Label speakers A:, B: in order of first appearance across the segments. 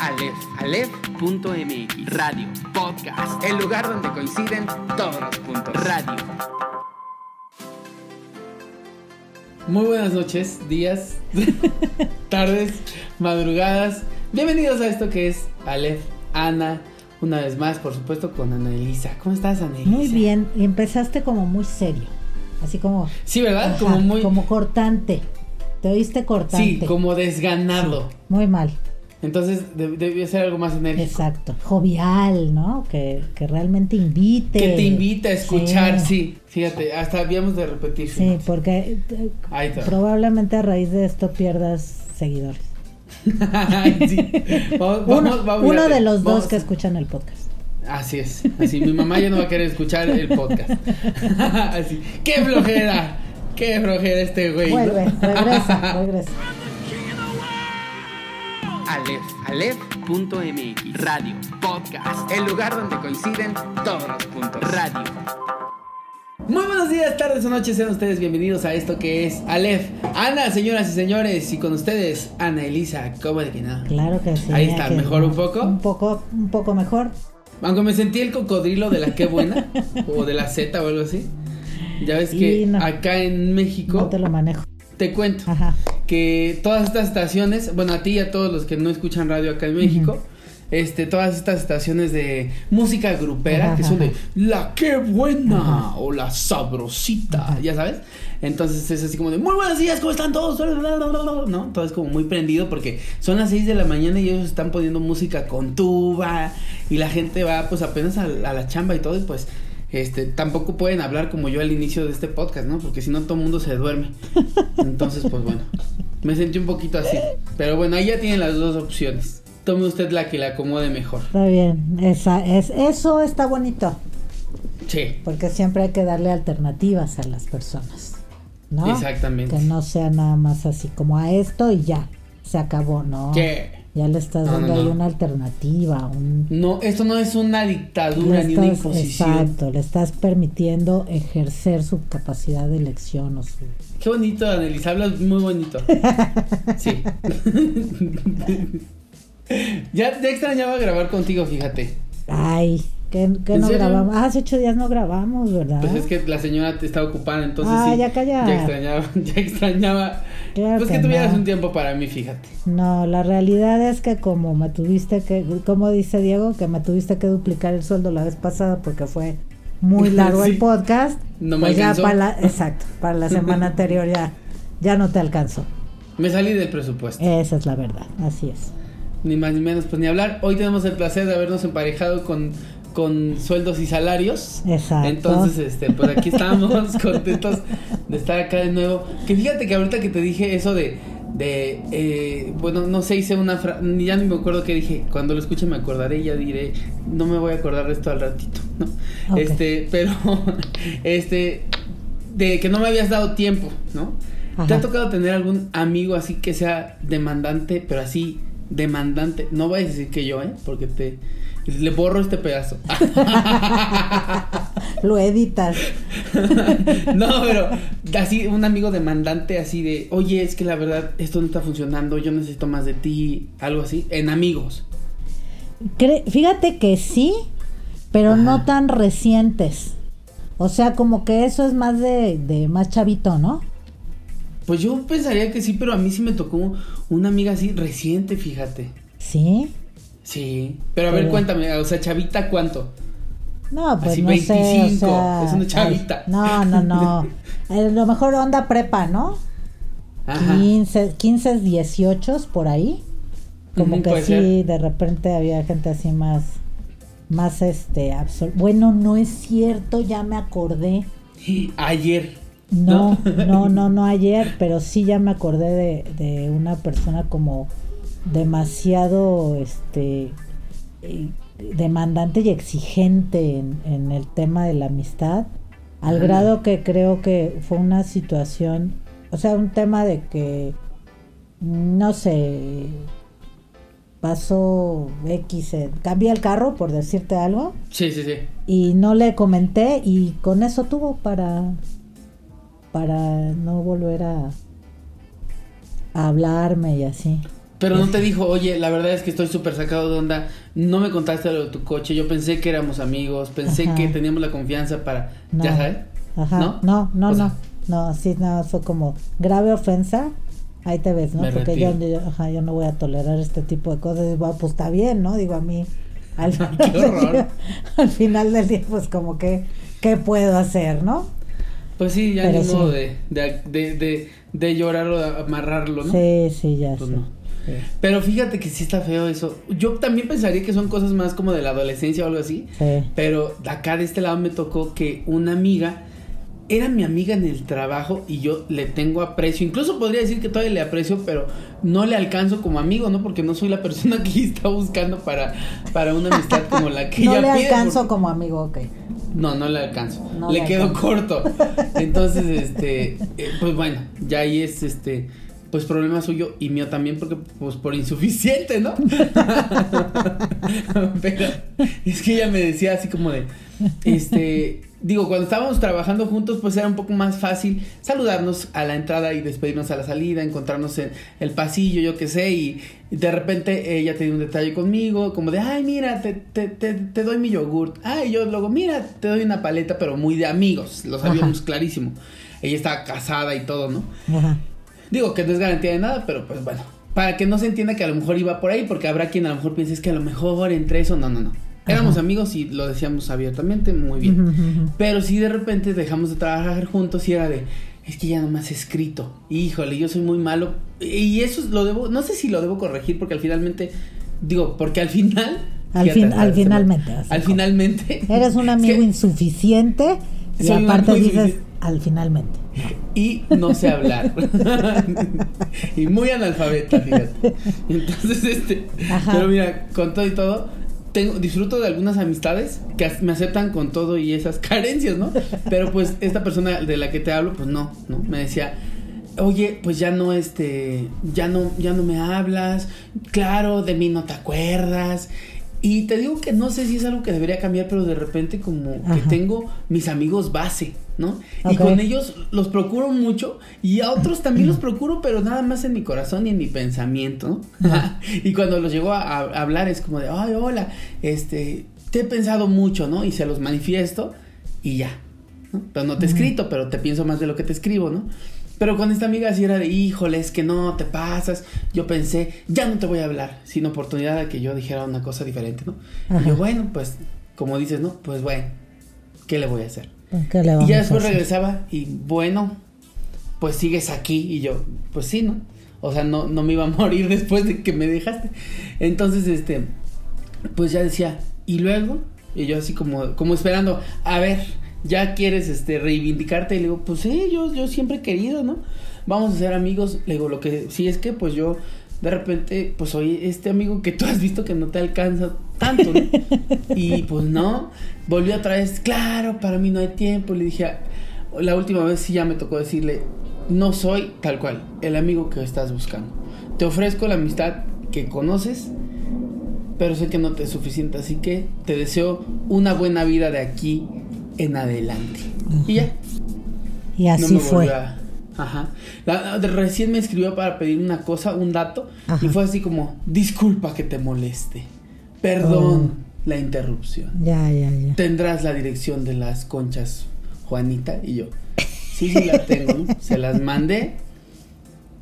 A: Aleph,
B: Aleph.mx Radio Podcast
A: el lugar donde coinciden todos los puntos.
B: Radio
C: Muy buenas noches, días, tardes, madrugadas. Bienvenidos a esto que es Aleph, Ana, una vez más, por supuesto, con Ana Elisa. ¿Cómo estás, Ana Elisa?
D: Muy bien, y empezaste como muy serio, así como...
C: Sí, ¿verdad?
D: ajá,
C: como muy.
D: Como cortante. Te oíste cortante.
C: sí, como desganado.
D: Muy mal,
C: Entonces de- debió ser algo más enérgico.
D: exacto. Jovial, ¿no? Que, que realmente invite.
C: Que te invita a escuchar,
D: Sí.
C: sí. Fíjate, hasta habíamos de repetir.
D: Sí, porque eh,
C: Ahí está.
D: probablemente a raíz de esto pierdas seguidores.
C: Ay, sí. Vamos,
D: Uno,
C: vamos, vamos,
D: uno
C: fíjate,
D: de los dos que escuchan el podcast.
C: Así es, así mi mamá ya no va a querer escuchar el podcast. así, qué flojera, qué flojera este güey. ¿no?
D: Vuelve, regresa, regresa.
A: Aleph,
B: Aleph.mx Radio Podcast
A: el lugar donde coinciden todos los puntos.
B: Radio
C: Muy buenos días, tardes o noches, sean ustedes bienvenidos a esto que es Aleph. Ana, señoras y señores, y con ustedes, Ana Elisa, ¿cómo de que no?
D: Claro que sí.
C: Ahí está, ¿mejor un poco?
D: Un poco, un poco mejor.
C: Aunque me sentí el cocodrilo de la qué buena, o de la Z o algo así. Ya ves que
D: no.
C: acá en México,
D: No te lo manejo.
C: Te cuento.
D: Ajá.
C: que todas estas estaciones, bueno, a ti y a todos los que no escuchan radio acá en México, este, todas estas estaciones de música grupera,
D: Ajá,
C: que son de la que buena o la sabrosita,
D: Ajá.
C: ya sabes. Entonces es así como de muy buenos días, ¿cómo están todos? ¿No? Todo es como muy prendido porque son las 6 de la mañana y ellos están poniendo música con tuba y la gente va pues apenas a, a la chamba y todo y pues este, tampoco pueden hablar como yo al inicio de este podcast, ¿no? Porque si no todo el mundo se duerme. Entonces, pues bueno, me sentí un poquito así. Pero bueno, ahí ya tienen las dos opciones. Tome usted la que le acomode mejor.
D: Está bien, esa, es, eso está bonito,
C: Sí,
D: porque siempre hay que darle alternativas a las personas, ¿no?
C: exactamente.
D: Que no sea nada más así como a esto y ya, se acabó, ¿no?
C: Sí.
D: Ya le estás
C: No, no,
D: dando ahí una alternativa, un...
C: No, esto no es una dictadura ni una imposición.
D: Exacto, le estás permitiendo ejercer su capacidad de elección o su...
C: Qué bonito, Annelise, hablas muy bonito. Sí. ya, extrañaba grabar contigo, fíjate.
D: Ay, que, que
C: ¿En
D: no grabamos. Ah, hace ocho días no grabamos, ¿verdad?
C: Pues es que la señora te estaba ocupada, entonces
D: Ah,
C: sí.
D: ya calla.
C: Ya extrañaba, ya extrañaba.
D: Claro
C: pues que,
D: que
C: tuvieras
D: no.
C: un tiempo para mí, fíjate.
D: No, la realidad es que como me tuviste que, como dice Diego, que me tuviste que duplicar el sueldo la vez pasada porque fue muy largo
C: Sí.
D: el podcast.
C: No me
D: pues ya
C: alcanzó.
D: para la, exacto, para la semana anterior ya, ya no te alcanzó.
C: Me salí del presupuesto.
D: Esa es la verdad, así es.
C: Ni más ni menos, pues ni hablar. Hoy tenemos el placer de habernos emparejado con, con sueldos y salarios.
D: Exacto.
C: Entonces, este, pues aquí estamos contentos de estar acá de nuevo. Que fíjate que ahorita que te dije eso de, de eh, bueno, no sé, hice una frase, ya ni me acuerdo qué dije. Cuando lo escuche me acordaré y ya diré, no me voy a acordar de esto al ratito, ¿no? Este, pero, este, de que no me habías dado tiempo, ¿no? ¿Te ha tocado tener algún amigo así que sea demandante, pero así demandante? No voy a decir que yo, ¿eh? Porque te le borro este pedazo.
D: Lo editas.
C: no, pero así un amigo demandante así de, "Oye, es que la verdad esto no está funcionando, yo necesito más de ti", algo así, en amigos.
D: Cre- Fíjate que sí, pero
C: Ajá.
D: no tan recientes. O sea, como que eso es más de, de más chavito, ¿no?
C: Pues yo pensaría que sí, pero a mí sí me tocó una amiga así reciente, fíjate.
D: Sí.
C: Sí, pero a ver,
D: Pero-
C: cuéntame, o sea, chavita, ¿cuánto?
D: No, pues
C: Así,
D: no sé,
C: 25,
D: o sea,
C: es una chavita.
D: ay, no, no, no. A lo mejor onda prepa, ¿no?
C: Ajá.
D: 15, 15, 18 por ahí. Como que sí,
C: ser.
D: de repente había gente así más, más este, absol- Bueno, no es cierto, ya me acordé.
C: Ayer.
D: No, no, no, no ayer, pero sí ya me acordé de, de una persona como demasiado, este, eh, demandante y exigente en, en el tema de la amistad, al grado que creo que fue una situación, o sea, un tema de que, no sé, pasó X, eh, cambié el carro, por decirte algo,
C: Sí, sí, sí.
D: y no le comenté y con eso tuvo para para no volver a, a hablarme y así.
C: Pero no te dijo, oye, la verdad es que estoy súper sacado de onda, no me contaste lo de tu coche, yo pensé que éramos amigos, pensé
D: Ajá.
C: que teníamos la confianza para,
D: No.
C: ya sabes.
D: Ajá.
C: ¿No?
D: No, no,
C: O
D: no.
C: sea-
D: No, sí, no, fue como grave ofensa. Ahí te ves, ¿no? Porque yo, ajá, yo no voy a tolerar este tipo de cosas. Y ah, pues está bien, ¿no? Digo, a mí, al,
C: Qué horror.
D: al final del día, pues como que, ¿qué puedo hacer, no?
C: Pues sí, ya
D: Pero
C: ni
D: sí.
C: modo de, de, de, de, de llorar o de amarrarlo, ¿no?
D: Sí, sí, ya
C: Pues
D: sé.
C: no. Pero fíjate que sí está feo eso. Yo también pensaría que son cosas más como de la adolescencia o algo así.
D: Sí.
C: Pero acá de este lado me tocó que una amiga era mi amiga en el trabajo y yo le tengo aprecio. Incluso podría decir que todavía le aprecio, pero no le alcanzo como amigo, ¿no? Porque no soy la persona que está buscando para, para una amistad como la que
D: no
C: ella
D: le
C: pide,
D: alcanzo
C: porque-
D: como amigo, ok.
C: No, no le alcanzo.
D: No
C: le
D: le
C: quedo corto. Entonces, este, eh, pues bueno, ya ahí es este, pues problema suyo y mío también porque pues por insuficiente, ¿no? Pero es que ella me decía así como de, este, digo, cuando estábamos trabajando juntos, pues era un poco más fácil saludarnos a la entrada y despedirnos a la salida, encontrarnos en el pasillo, yo qué sé, y de repente ella tenía un detalle conmigo, como de, ay, mira, te, te, te, te doy mi yogurt. Ay, yo luego, mira, te doy una paleta, pero muy de amigos, lo sabíamos
D: Ajá.
C: clarísimo. Ella estaba casada y todo, ¿no?
D: Ajá.
C: Digo que no es garantía de nada, pero pues bueno. Para que no se entienda que a lo mejor iba por ahí, porque habrá quien a lo mejor piense es que a lo mejor entre eso, no, no, no. Éramos
D: Ajá.
C: amigos y lo decíamos abiertamente, muy bien. Pero si de repente dejamos de trabajar juntos y era de, es que ya nomás he escrito. Híjole, yo soy muy malo. Y eso lo debo, no sé si lo debo corregir porque al finalmente, digo, porque al final...
D: Al fin- al finalmente,
C: Al finalmente.
D: Eres un amigo
C: que-
D: insuficiente y aparte dices al finalmente.
C: Y no sé hablar. y muy analfabeta, fíjate. Entonces, este,
D: Ajá.
C: pero mira, con todo y todo, tengo, disfruto de algunas amistades que me aceptan con todo y esas carencias, ¿no? Pero pues esta persona de la que te hablo, pues no, ¿no? Me decía, oye, pues ya no, este, ya no, ya no me hablas, claro, de mí no te acuerdas. Y te digo que no sé si es algo que debería cambiar, pero de repente como que tengo mis amigos base, ¿no? Y con ellos los procuro mucho y a otros también los procuro, pero nada más en mi corazón y en mi pensamiento, ¿no? y cuando los llego a, a hablar es como de, ay, hola, este, te he pensado mucho, ¿no? Y se los manifiesto y ya, ¿no? Pero no te he escrito, pero te pienso más de lo que te escribo, ¿no? Pero con esta amiga sí era de, híjole, es que no, te pasas. Yo pensé, ya no te voy a hablar, sin oportunidad de que yo dijera una cosa diferente, ¿no? Y yo, bueno, pues, como dices, ¿no? Pues bueno, ¿qué le voy a hacer?
D: ¿Qué le
C: Y ya después regresaba y bueno, pues sigues aquí y yo, pues sí, ¿no? O sea, no, no me iba a morir después de que me dejaste. Entonces, este, pues ya decía, y luego, y yo así como, como esperando, a ver, ya quieres este reivindicarte y le digo, pues sí, yo, yo siempre he querido, ¿no? Vamos a ser amigos. Le digo, lo que sí es que pues yo de repente, pues soy este amigo que tú has visto que no te alcanza tanto, ¿no? Y pues no, volvió otra vez, claro, para mí no hay tiempo. Le dije, la última vez sí ya me tocó decirle, no soy tal cual, el amigo que estás buscando. Te ofrezco la amistad que conoces, pero sé que no te es suficiente, así que te deseo una buena vida de aquí en adelante. Y ya.
D: Y
C: no
D: así
C: me
D: fue.
C: a- Ajá. La- recién me escribió para pedir una cosa, un dato,
D: Ajá.
C: y fue así como, disculpa que te moleste, perdón
D: Oh.
C: la interrupción.
D: Ya, ya, ya.
C: ¿Tendrás la dirección de las conchas, Juanita? Y yo, sí, sí la tengo, ¿no? Se las mandé.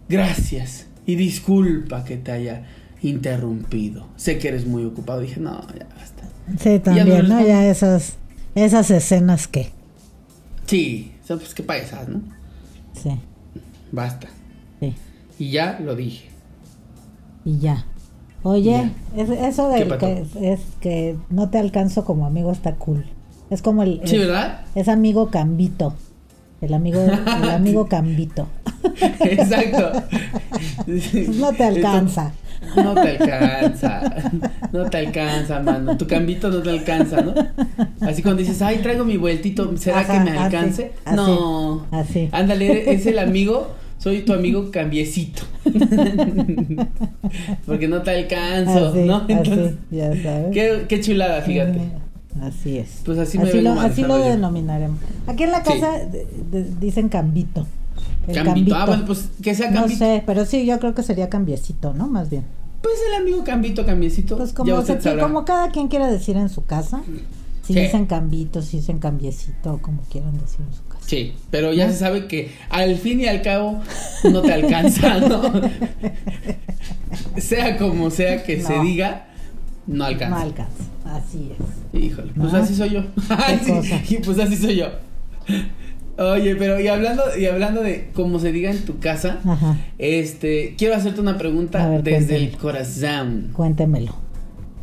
C: Gracias. Y disculpa que te haya interrumpido. Sé que eres muy ocupado. Dije, no, ya basta.
D: Sí,
C: no
D: también, ¿no?
C: responde.
D: Ya esas, esas escenas que.
C: Sí, son pues qué payasadas, ¿no?
D: Sí,
C: Basta.
D: sí.
C: Y ya lo dije.
D: Y ya. Oye, es- eso
C: ¿Qué
D: de que es que no te alcanzo como amigo está cool. Es como el
C: Sí,
D: es,
C: ¿verdad?
D: es amigo Cambito. El amigo el amigo Cambito.
C: Exacto.
D: No te alcanza.
C: No te alcanza. No te alcanza, mano. Tu cambito no te alcanza, ¿no? Así cuando dices, ay, traigo mi vueltito, ¿será
D: Ajá,
C: que me alcance?
D: así,
C: no.
D: así.
C: Ándale, es el amigo, soy tu amigo cambiecito. Porque no te alcanzo,
D: Así,
C: ¿no? Entonces,
D: así, ya sabes.
C: qué, qué chulada, fíjate.
D: Mm, Así es.
C: Pues así me
D: así lo, así lo denominaremos. Aquí en la
C: Sí.
D: casa de- de- dicen Cambito. El
C: Cambito.
D: cambito.
C: Ah, bueno, pues que sea
D: No
C: cambito.
D: sé, pero sí, yo creo que sería cambiecito, ¿no? Más bien.
C: Pues el amigo cambito, cambiecito.
D: Pues como, se- cada quien quiera decir en su casa. Si
C: Sí.
D: dicen cambito, si dicen cambiecito, como quieran decir en su casa.
C: Sí, pero ya se sabe que al fin y al cabo no te alcanza, ¿no? sea como sea que se
D: No.
C: diga, no alcanza.
D: No alcanza, así es.
C: Híjole, pues
D: ¿No?
C: así soy yo. Ay, sí, y pues así soy yo. Oye, pero y hablando y hablando de cómo se diga en tu casa,
D: Ajá,
C: este, quiero hacerte una pregunta
D: ver,
C: desde el corazón.
D: cuéntemelo.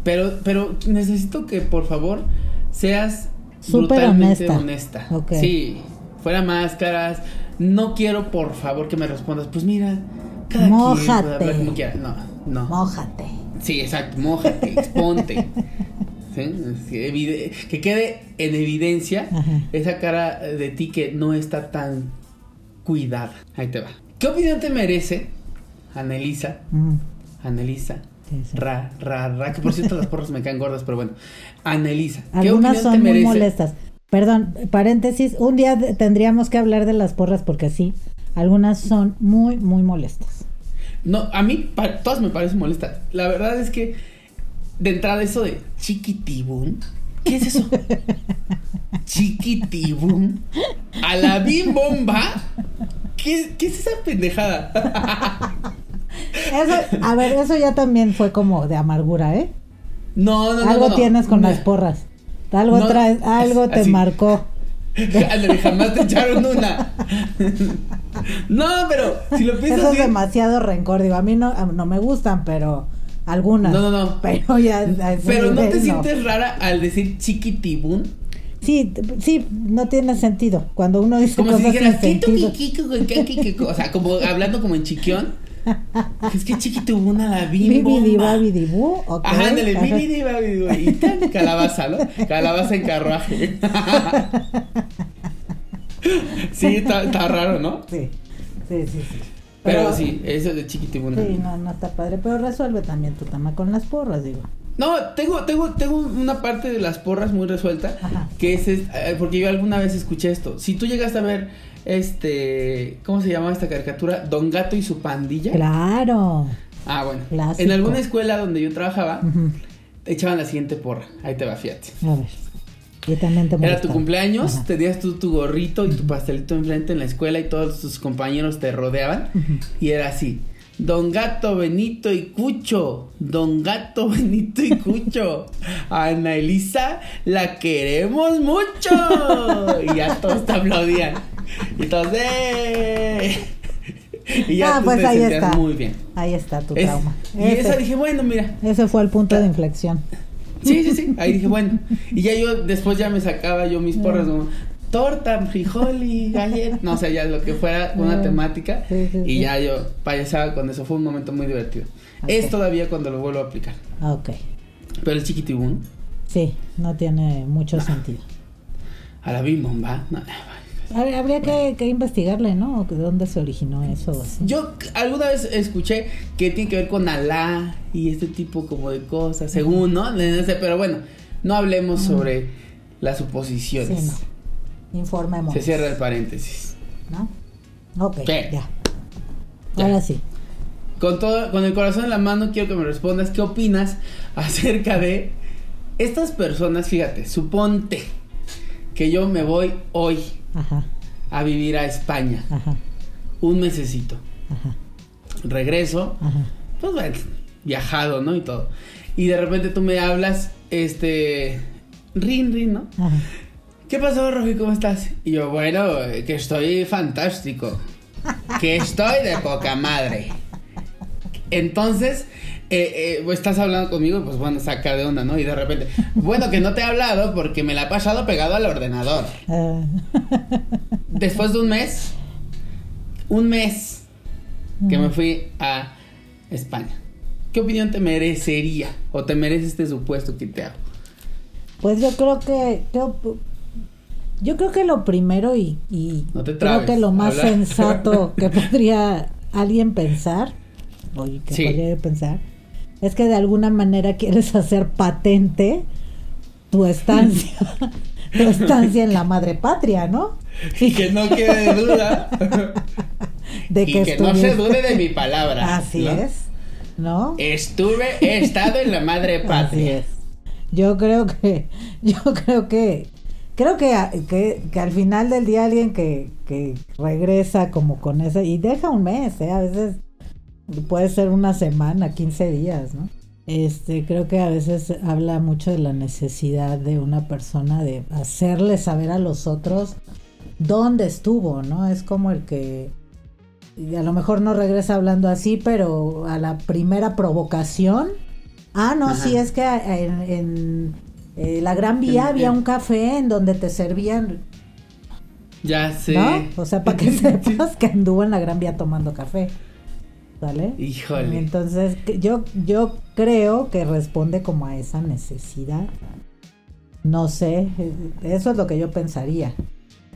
C: Pero pero necesito que por favor seas
D: Súper
C: brutalmente
D: honesta.
C: Sí, fuera máscaras. No quiero por favor que me respondas, pues mira, cada quien puede
D: Mójate.
C: hablar como quiera. No, no.
D: Mójate.
C: Sí, exacto, mójate, exponte. Evide- que quede en evidencia
D: Ajá.
C: esa cara de ti que no está tan cuidada. Ahí te va. ¿Qué opinión te merece, Anelisa?
D: Mm,
C: Anelisa.
D: sí, sí.
C: Ra, ra, ra. Que por cierto las porras me caen gordas, pero bueno. Anelisa. ¿Qué
D: Algunas
C: opinión
D: son
C: te
D: muy
C: merece?
D: molestas. Perdón, paréntesis, un día tendríamos que hablar de las porras porque sí, algunas son muy, muy molestas.
C: No, a mí todas me parecen molestas. La verdad es que de entrada eso de chiquitibum, ¿qué es eso? chiquitibum. A la bim bomba. ¿Qué, qué es esa pendejada?
D: Eso, a ver, eso ya también fue como de amargura, ¿eh?
C: No, no, no.
D: algo
C: no, no.
D: tienes con las porras. Algo traes, algo te
C: así.
D: marcó.
C: Ándale, jamás te echaron una. no, pero si lo piensas
D: Eso es
C: bien-
D: demasiado rencor. Digo, a mí no, no me gustan, pero algunas.
C: No, no, no.
D: Pero ya.
C: Pero no te sientes rara al decir chiquitibum.
D: Sí, sí, no tiene sentido. Cuando uno dice
C: Como si
D: cosas
C: dijeras,
D: sin
C: "Quito,
D: sentido.
C: quiquico", o sea, como hablando como en chiquión. Es que chiquitibum a la bim
D: Bibidi
C: bomba.
D: babidibú, ok.
C: Ajá, ándale, y tan, calabaza, ¿no? Calabaza en carruaje. sí, está, está raro, ¿no?
D: Sí, sí, sí, sí.
C: Pero, sí, eso de chiquitibuna.
D: Sí, no, no está padre. Pero resuelve también tu tema con las porras, digo.
C: No, tengo, tengo, tengo una parte de las porras muy resuelta,
D: Ajá.
C: que es, es- eh, porque yo alguna vez escuché esto. Si tú llegaste a ver, este, ¿cómo se llama esta caricatura? Don Gato y su pandilla.
D: Claro.
C: Ah, bueno.
D: Clásico.
C: En alguna escuela donde yo trabajaba, echaban la siguiente porra. Ahí te va, fíjate.
D: A ver. Y también te
C: Era tu cumpleaños,
D: Ajá.
C: tenías tú tu gorrito y tu pastelito enfrente en la escuela y todos tus compañeros te rodeaban. Y era así. Don Gato, Benito y Cucho. Don Gato, Benito y Cucho. Ana Elisa la queremos mucho. Y ya todos te aplaudían. Y todos, ¡eh! Y ya
D: Ah,
C: tú
D: pues
C: te
D: ahí
C: sentías
D: está.
C: muy bien.
D: Ahí está tu
C: Es-
D: trauma.
C: y esa dije, bueno, mira.
D: ese fue el punto de inflexión.
C: Sí, sí, sí. Ahí dije, bueno. Y ya yo después ya me sacaba yo mis porras como torta, frijol y galleta. No, o sea, ya lo que fuera una temática.
D: sí, sí,
C: y ya yo payasaba con eso. Fue un momento muy divertido. Es todavía cuando lo vuelvo a aplicar.
D: Ah, Ok.
C: Pero el chiquitibún,
D: Sí, no tiene mucho sentido.
C: a la bim bomba. no,
D: Habría, habría que, que investigarle, ¿no? ¿De dónde se originó eso? así?
C: Yo alguna vez escuché que tiene que ver con Alá y este tipo como de cosas, según, ¿no? Pero bueno, no hablemos sobre las
D: Sí,
C: suposiciones.
D: no. Informemos.
C: Se cierra el paréntesis.
D: ¿No? Ok,
C: Sí.
D: ya.
C: Ya.
D: Ahora sí.
C: Con todo, con el corazón en la mano, quiero que me respondas qué opinas acerca de estas personas. Fíjate, suponte que yo me voy hoy
D: Ajá,
C: a vivir a España,
D: ajá,
C: un mesecito.
D: ajá,
C: Regreso, pues bueno, viajado, ¿no? Y todo. Y de repente tú me hablas, este, rin, rin, ¿no? ¿Qué pasó, Rogi? ¿Cómo estás? Y yo, bueno, que estoy fantástico. Que estoy de poca madre. Entonces, eh, eh, estás hablando conmigo, pues bueno, saca de onda, ¿no? Y de repente, bueno, que no te he hablado porque me la he pasado pegado al ordenador.
D: Ah,
C: Después de un mes, un mes que me fui a España. ¿Qué opinión te merecería o te merece este supuesto que te hago?
D: Pues yo creo que. Yo, yo creo que lo primero y, y
C: No te
D: creo que lo más sensato que podría alguien pensar, o que
C: Sí.
D: podría pensar, es que de alguna manera quieres hacer patente tu estancia, tu estancia en la madre patria, ¿no?
C: Y que no quede duda.
D: De
C: y que no se dude de mi palabra.
D: Así
C: ¿no?
D: es, ¿no?
C: Estuve, he estado en la madre
D: Así
C: patria.
D: es. Yo creo que, yo creo que, creo que, que, que al final del día alguien que, que regresa como con ese, y deja un mes, ¿eh? a veces puede ser una semana, 15 días, ¿no? Este, creo que a veces habla mucho de la necesidad de una persona de hacerle saber a los otros dónde estuvo, ¿no? Es como el que a lo mejor no regresa hablando así, pero a la primera provocación, ah, no,
C: Ajá.
D: sí, es que en, en, eh, la Gran Vía
C: En-
D: había
C: en-
D: un café en donde te servían,
C: Ya sé.
D: ¿no? O sea, para que sepas que anduvo en la Gran Vía tomando café, ¿vale?
C: Híjole.
D: Entonces, yo, yo creo que responde como a esa necesidad. No sé, eso es lo que yo pensaría.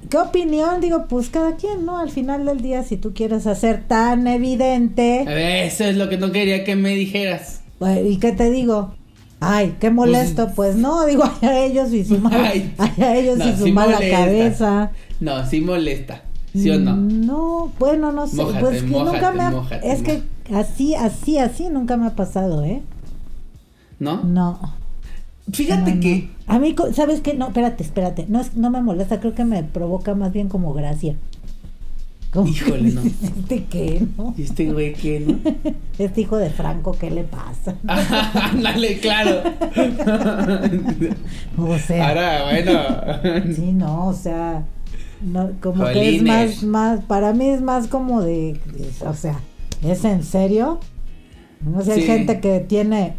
D: ¿Qué opinión? Digo, pues cada quien, ¿no? Al final del día, si tú quieres hacer tan evidente,
C: A ver, Eso es lo que no quería que me dijeras.
D: pues, ¿y qué te digo? Ay, qué molesto. Pues, no, digo, allá ellos y su mala, ellos
C: no,
D: y su
C: sí
D: mala
C: molesta.
D: cabeza.
C: No, sí molesta. ¿Sí o no?
D: No, bueno, no sé.
C: Mójate,
D: pues que nunca me ha,
C: mójate,
D: es que así, así, así nunca me ha pasado, ¿eh?
C: ¿No?
D: No.
C: Fíjate
D: no, no.
C: que.
D: A mí, ¿sabes qué? No, espérate, espérate. No, es, no me molesta, creo que me provoca más bien como gracia. Como
C: Híjole, no.
D: ¿Este qué, no?
C: ¿Y este güey qué, no?
D: Este hijo de Franco, ¿qué le pasa?
C: Ándale, claro.
D: O sea,
C: Ahora, bueno.
D: sí, no, o sea, no, como que es más, más, para mí es más como de, de- o sea, ¿es en serio? No sé, hay gente que tiene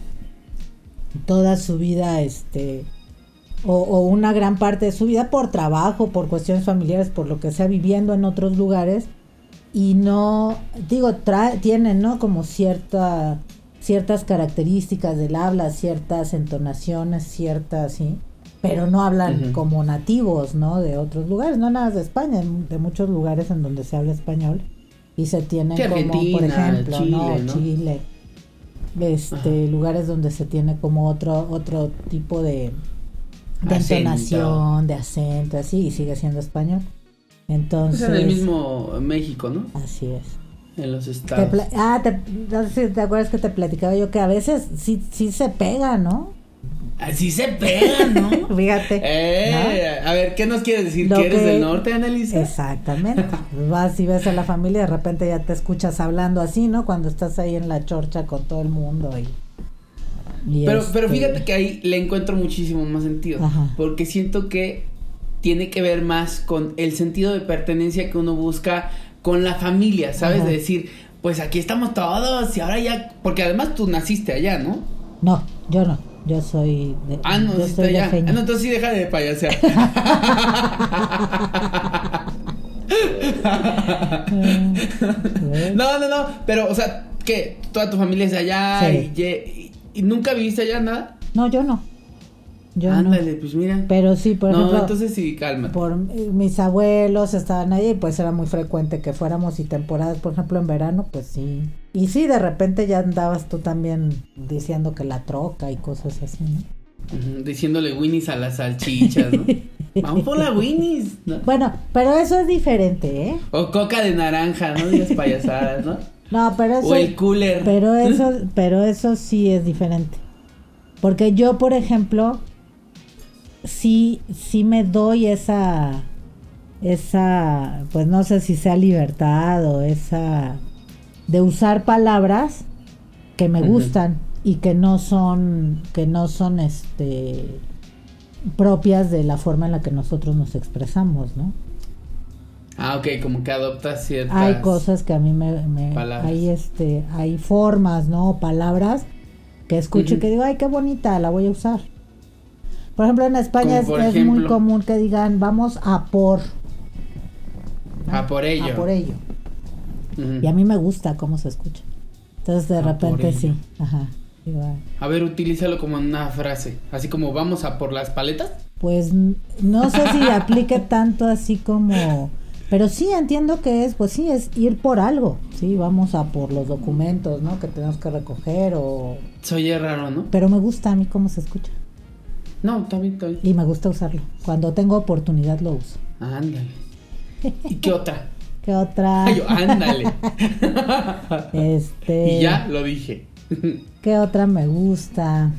D: toda su vida, este, o, o una gran parte de su vida por trabajo, por cuestiones familiares, por lo que sea, viviendo en otros lugares y no, digo, trae, tienen, ¿no? Como cierta, ciertas características del habla, ciertas entonaciones, ciertas, sí, pero no hablan como nativos, ¿no? De otros lugares, no nada de España, de muchos lugares en donde se habla español y se tienen
C: Sí,
D: como, por ejemplo.
C: Chile, ¿no?
D: Chile, este, lugares donde se tiene como otro, otro tipo de, de
C: Acento.
D: entonación, de acento, así, y sigue siendo español.
C: Pues
D: Entonces,
C: en el mismo México, ¿no?
D: así es.
C: En los estados.
D: ah, te, no sé si te acuerdas que te platicaba yo que a veces sí, sí se pega, ¿no?
C: Así se pegan, ¿no?
D: Fíjate.
C: Eh, a ver, ¿qué nos quieres decir?
D: Lo
C: ¿Que eres
D: que-
C: del norte, Annalisa?
D: Exactamente. Vas y ves a la familia y de repente ya te escuchas hablando así, ¿no? Cuando estás ahí en la chorcha con todo el mundo y... y
C: Pero, pero
D: este,
C: fíjate que ahí le encuentro muchísimo más sentido.
D: Ajá.
C: Porque siento que tiene que ver más con el sentido de pertenencia que uno busca con la familia, ¿sabes?
D: Ajá.
C: De decir, pues aquí estamos todos y ahora ya. Porque además tú naciste allá, ¿no?
D: No, yo no. Yo soy de,
C: Ah, no,
D: yo soy de
C: allá. Ah,
D: Feña.
C: no, entonces sí deja de payasear. No, no, no. Pero, o sea, ¿qué? Toda tu familia es de allá
D: Sí.
C: y, y- y nunca viviste allá nada.
D: No, yo no. Yo
C: Ándale,
D: no.
C: pues mira.
D: Pero sí, por
C: no,
D: ejemplo,
C: entonces sí, calma.
D: por mis abuelos estaban ahí, pues era muy frecuente que fuéramos y temporadas, por ejemplo, en verano, pues sí. Y sí, de repente ya andabas tú también diciendo que la troca y cosas así, ¿no?
C: Diciéndole Winnie's a las salchichas, ¿no? Vamos por la Winnie's, ¿no?
D: Bueno, pero eso es diferente, ¿eh?
C: O coca de naranja, ¿no? Digas payasadas, ¿no?
D: No, pero eso
C: O el cooler.
D: Pero eso, pero eso sí es diferente. Porque yo, por ejemplo, sí, sí me doy esa, esa, pues no sé si sea libertad o esa, de usar palabras que me gustan y que no son, que no son, este, propias de la forma en la que nosotros nos expresamos, ¿no?
C: Ah, ok, como que adoptas ciertas.
D: hay cosas que a mí me, me-
C: palabras.
D: hay este hay formas no palabras que escucho y que digo ay qué bonita la voy a usar por ejemplo en España es, muy común que digan vamos a por ¿no?
C: A por ello.
D: a por ello y a mí me gusta cómo se escucha entonces de
C: A
D: repente sí ajá
C: A ver, utilízalo como una frase. Así como vamos a por las paletas.
D: pues no sé si aplique tanto así como pero sí entiendo que es pues sí es ir por algo sí vamos a por los documentos no que tenemos que recoger o
C: Se oye raro, ¿no?
D: pero me gusta a mí cómo se escucha
C: No, está bien.
D: y me gusta usarlo cuando tengo oportunidad lo uso
C: Ándale. ¿Y qué otra?
D: ¿Qué otra?
C: Ay, yo, ándale.
D: Este.
C: Y ya lo dije.
D: ¿Qué otra me gusta?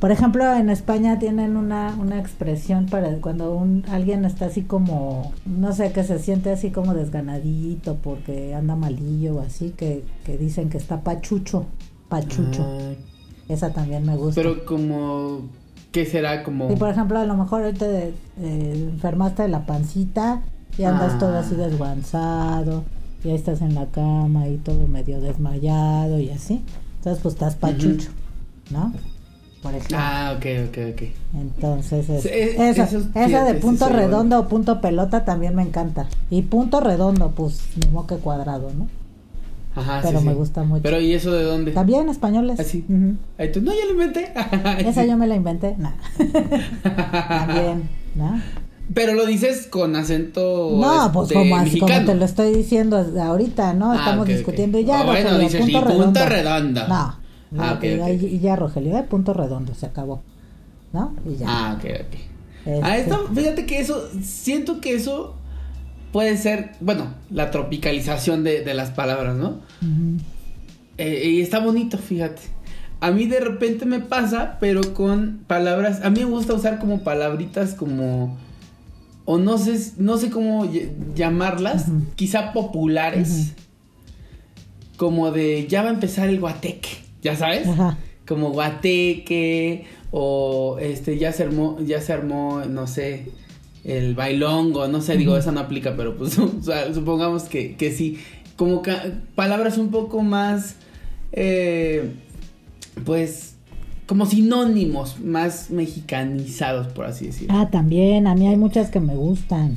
D: Por ejemplo, en España tienen una, una expresión para cuando un, alguien está así como, no sé, que se siente así como desganadito porque anda malillo o así, que, que dicen que está pachucho, pachucho.
C: Ah,
D: Esa también me gusta.
C: pero como, ¿qué será? Como...
D: Y por ejemplo, a lo mejor ahorita eh, enfermaste de la pancita y andas
C: Ah.
D: todo así desguanzado, y ahí estás en la cama y todo medio desmayado y así. Entonces, pues estás pachucho, ¿no? Por ejemplo.
C: Ah, ok, ok, ok.
D: Entonces, es-
C: es- eso,
D: esa
C: fíjate,
D: de punto redondo o punto pelota también me encanta. Y punto redondo, pues, mismo que cuadrado, ¿no?
C: Ajá,
D: Pero
C: sí,
D: me
C: sí.
D: gusta mucho.
C: Pero, ¿y eso de dónde?
D: También españoles.
C: ¿Ah, sí?
D: Ujú.
C: Ay, tú, no, ya lo inventé.
D: Esa yo me la inventé. No. también, ¿no?
C: Pero lo dices con acento
D: No, pues
C: de
D: como, así, como te lo estoy diciendo ahorita, ¿no?
C: Ah,
D: Estamos discutiendo y ya,
C: Ah, bueno,
D: Rogelio,
C: dices,
D: punto
C: y
D: redondo.
C: punta redonda.
D: No,
C: Ah,
D: y, ya, Rogelio, eh, punto redondo, se acabó. ¿No? Y ya.
C: Ah, ok, ok.
D: Este,
C: Ah, esto, fíjate que eso, siento que eso puede ser, bueno, la tropicalización de, de las palabras, ¿no? Eh, y está bonito, fíjate. A mí de repente me pasa, pero con palabras, a mí me gusta usar como palabritas como, o no sé, no sé cómo ll- llamarlas, quizá populares, como de ya va a empezar el guateque, ¿ya sabes?
D: Ajá.
C: Como guateque, o este, ya se armó, ya se armó, no sé, el bailongo, no sé, digo, esa no aplica, pero pues o sea, supongamos que, que sí. Como ca- palabras un poco más, eh, pues, como sinónimos, más mexicanizados, por así decirlo.
D: Ah, también, a mí hay muchas que me gustan.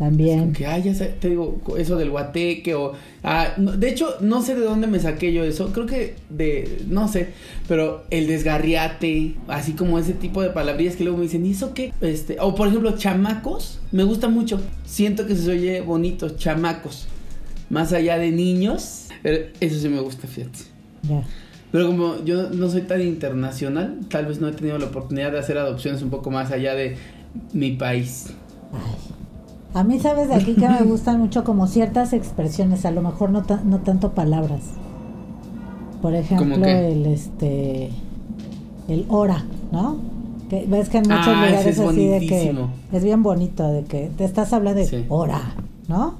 D: También.
C: Que, ah, ya sé, te digo, eso del guateque o... ah, no, de hecho, no sé de dónde me saqué yo eso, creo que de, no sé, pero el desgarriate, así como ese tipo de palabrillas que luego me dicen, ¿y eso qué? Este, o por ejemplo, chamacos, me gusta mucho, siento que se oye bonito, chamacos, más allá de niños, pero eso sí me gusta, fíjate.
D: Ya.
C: Pero como yo no soy tan internacional, tal vez no he tenido la oportunidad de hacer adopciones un poco más allá de mi país.
D: Ay. A mí, ¿sabes de aquí que me gustan mucho? Como ciertas expresiones, a lo mejor no, ta- no tanto palabras. Por ejemplo, el este. El hora, ¿no? Que ves que en muchos
C: Ah, ese
D: lugares
C: es
D: así de que. Es bien bonito, de que te estás hablando de
C: Sí.
D: hora, ¿no?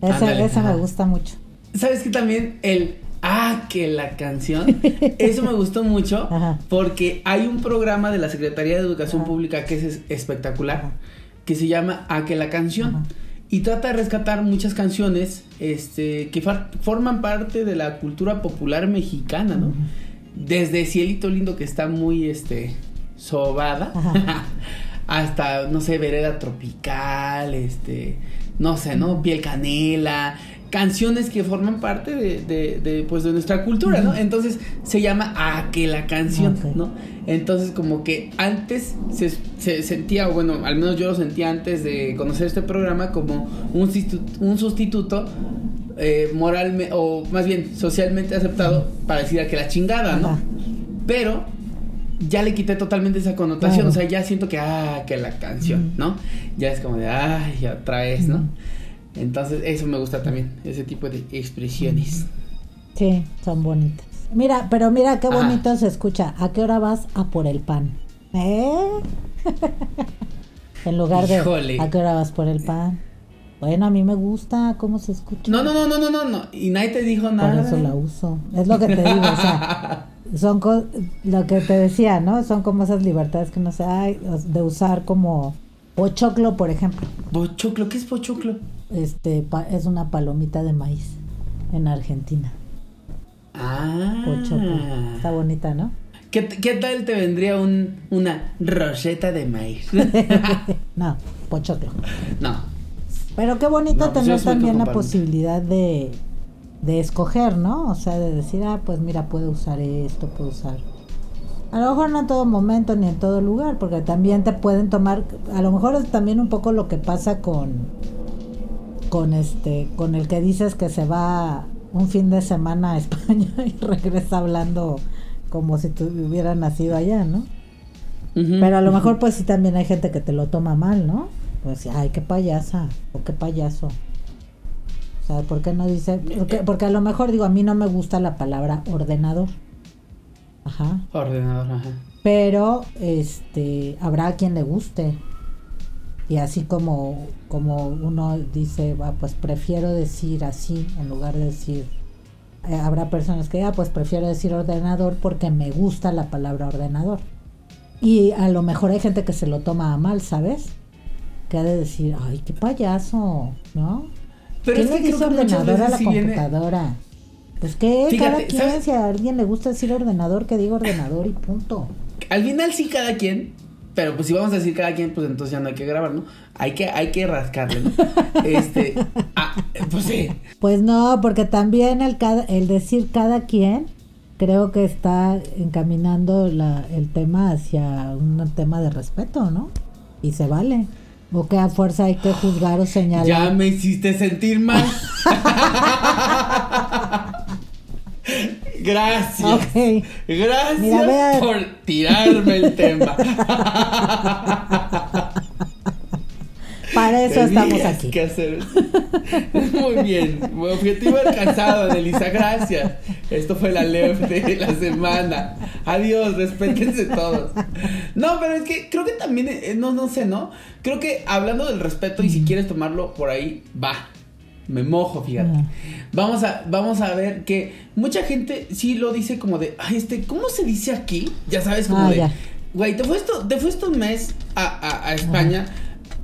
C: Ándale,
D: ese me gusta mucho.
C: ¿Sabes que también el ah que la canción? Eso me gustó mucho porque hay un programa de la Secretaría de Educación
D: Ajá.
C: Pública que es es- espectacular
D: Ajá.
C: Que se llama Ah que la canción. Y trata de rescatar muchas canciones este que forman parte de la cultura popular mexicana, ¿no? Desde Cielito Lindo que está muy este sobada hasta no sé vereda tropical este no sé no piel canela canciones que forman parte de, de- de, pues de nuestra cultura no entonces se llama a que la canción no entonces como que antes se, se sentía o bueno al menos yo lo sentía antes de conocer este programa como un, un sustituto eh, moral o más bien socialmente aceptado para decir a que la chingada no
D: Ajá.
C: pero ya le quité totalmente esa connotación, o sea, ya siento que, ah, que la canción. ¿no? Ya es como de, ay, otra vez, ¿no? Entonces, eso me gusta también, ese tipo de expresiones.
D: Sí, son bonitas. Mira, pero mira qué
C: Ajá.
D: bonito se escucha. ¿A qué hora vas a por el pan? ¿Eh? en lugar de. ¿a qué hora vas por el pan? Bueno, a mí me gusta cómo se escucha.
C: No, no, no, no, no, no, no, y nadie te dijo
D: Por
C: nada.
D: eso la uso. Es lo que te digo, o sea, son co- lo que te decía, ¿no? Son como esas libertades que no sé, ay, de usar como pochoclo, por ejemplo.
C: Pochoclo, ¿qué es pochoclo?
D: Este es una palomita de maíz en Argentina.
C: Ah.
D: Pochoclo. Está bonita, ¿no?
C: ¿Qué, qué tal te vendría un, una roseta de maíz?
D: no, pochoclo.
C: no.
D: Pero qué bonito
C: No, pues
D: tener también la posibilidad de, de escoger, ¿no? O sea, de decir, ah, pues mira, puedo usar esto, puedo usar. A lo mejor no en todo momento ni en todo lugar, porque también te pueden tomar, a lo mejor es también un poco lo que pasa con, con este, con el que dices que se va un fin de semana a España y regresa hablando como si tú hubiera nacido allá, ¿no? Pero a lo mejor pues sí también hay gente que te lo toma mal, ¿no? pues, ay, qué payasa, o qué payaso. O sea, ¿por qué no dice? Porque, porque a lo mejor digo, a mí no me gusta la palabra ordenador. Ajá.
C: Ordenador, ajá.
D: Pero, este, habrá a quien le guste. Y así como, como uno dice, "Ah, pues prefiero decir así en lugar de decir, eh, habrá personas que, ah, pues prefiero decir ordenador porque me gusta la palabra ordenador. Y a lo mejor hay gente que se lo toma a mal, ¿sabes? Que ha de decir, ay, qué payaso, ¿no?
C: Pero
D: ¿Quién
C: es
D: le
C: que
D: dice ordenador a la
C: viene-
D: computadora? Pues que
C: Fíjate,
D: cada quien,
C: ¿sabes?
D: si a alguien le gusta decir ordenador, que diga ordenador y punto.
C: Al final sí cada quien, pero pues si vamos a decir cada quien, pues entonces ya no hay que grabar, ¿no? Hay que, hay que rascarle, ¿no? Este, ah, pues sí.
D: Pues no, porque también el, cada, el decir cada quien creo que está encaminando la, el tema hacia un tema de respeto, ¿no? Y se vale. O que a fuerza hay que juzgar o señalar.
C: Ya me hiciste sentir mal. Gracias. Gracias
D: Mira,
C: por tirarme el tema.
D: Para eso estamos aquí.
C: que hacer. Muy bien. Mi objetivo alcanzado, Anelisa. Gracias. Esto fue la LEF de la semana. Adiós, respétense todos. No, pero es que creo que también, eh, no, no sé, ¿no? Creo que hablando del respeto, y si quieres tomarlo por ahí, va. Me mojo, fíjate.
D: Ajá.
C: Vamos a, vamos a ver que mucha gente sí lo dice como de, ay, este, ¿cómo se dice aquí? Ya sabes, como
D: Ah,
C: de, güey, te fuiste, te fuiste un mes a, a- a España.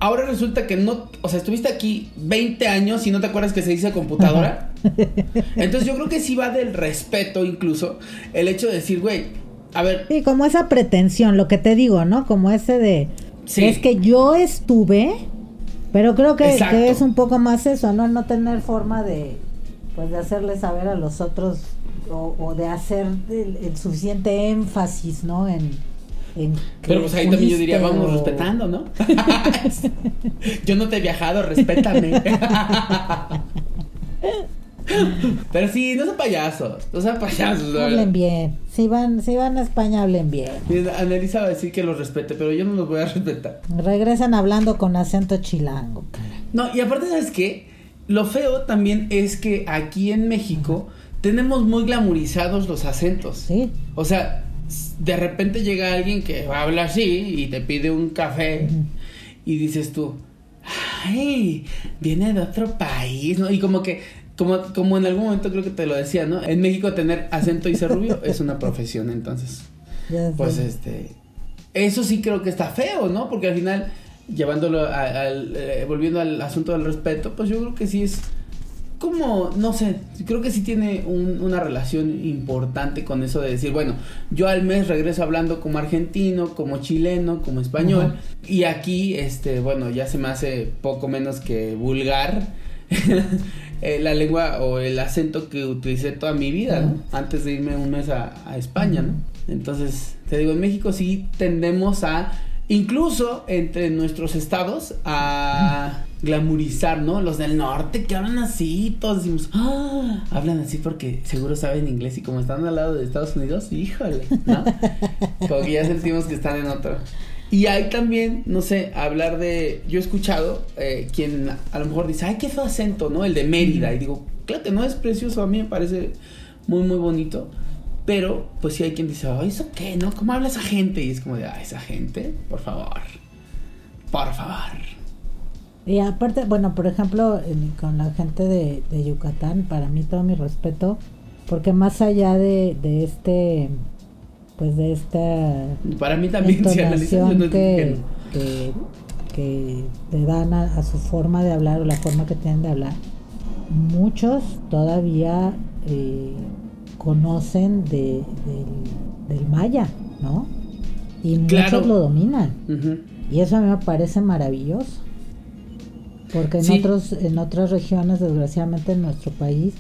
C: Ahora resulta que no, o sea, estuviste aquí 20 años y no te acuerdas que se dice computadora. Entonces yo creo que sí va del respeto incluso el hecho de decir, güey, a ver,
D: Sí, como esa pretensión, lo que te digo, ¿no? Como ese de...
C: Sí.
D: Es que yo estuve, pero creo que, es un poco más eso, ¿no? No tener forma de, pues, de hacerle saber a los otros o, o de hacer el, el suficiente énfasis, ¿no? En,
C: pero pues ahí también yo diría, vamos
D: o-
C: respetando, ¿no? yo no te he viajado, respétame. Pero sí, no sean payasos, no sean payasos. la
D: Hablen
C: verdad.
D: bien. Si van, si van a España, hablen bien.
C: Anelisa va a decir que los respete, pero yo no los voy a respetar.
D: Regresan hablando con acento chilango.
C: No, y aparte, ¿sabes qué? Lo feo también es que aquí en México tenemos muy glamorizados los acentos.
D: Sí.
C: O sea, de repente llega alguien que habla así y te pide un café y dices tú, ay, viene de otro país, ¿no? Y como que, como, como en algún momento creo que te lo decía, ¿no? En México tener acento y ser rubio es una profesión, entonces.
D: Ya
C: Pues
D: sé.
C: este, eso sí creo que está feo, ¿no? Porque al final, llevándolo a- al, eh, volviendo al asunto del respeto, pues yo creo que sí es como, no sé, creo que sí tiene un- una relación importante con eso de decir, bueno, yo al mes regreso hablando como argentino, como chileno, como español, y aquí, este, bueno, ya se me hace poco menos que vulgar eh, la lengua o el acento que utilicé toda mi vida, ¿no? Antes de irme un mes a, a España, ¿no? Entonces, te digo, en México sí tendemos a, incluso entre nuestros estados, a glamorizar, ¿no? Los del norte que hablan así, todos decimos, ah, hablan así porque seguro saben inglés y como están al lado de Estados Unidos, híjole, ¿no? Como que ya sentimos que están en otro. Y hay también, no sé, hablar de. Yo he escuchado eh, quien a lo mejor dice, ay, qué feo acento, ¿no? El de Mérida. Y digo, claro que no es precioso, a mí me parece muy, muy bonito. Pero, pues sí hay quien dice, ay, ¿eso qué, no? ¿Cómo habla esa gente? Y es como de, ah, esa gente, por favor. Por favor.
D: Y aparte, bueno, por ejemplo, con la gente de, de Yucatán, para mí todo mi respeto, porque más allá de, de este, pues de esta
C: Para mí también, si no
D: que, que, que le dan a, a su forma de hablar o la forma que tienen de hablar, muchos todavía eh, conocen de, del, del maya, ¿no? Y
C: Claro.
D: muchos lo dominan. Y eso a mí me parece maravilloso. Porque en
C: Sí.
D: otros, en otras regiones, desgraciadamente en nuestro país,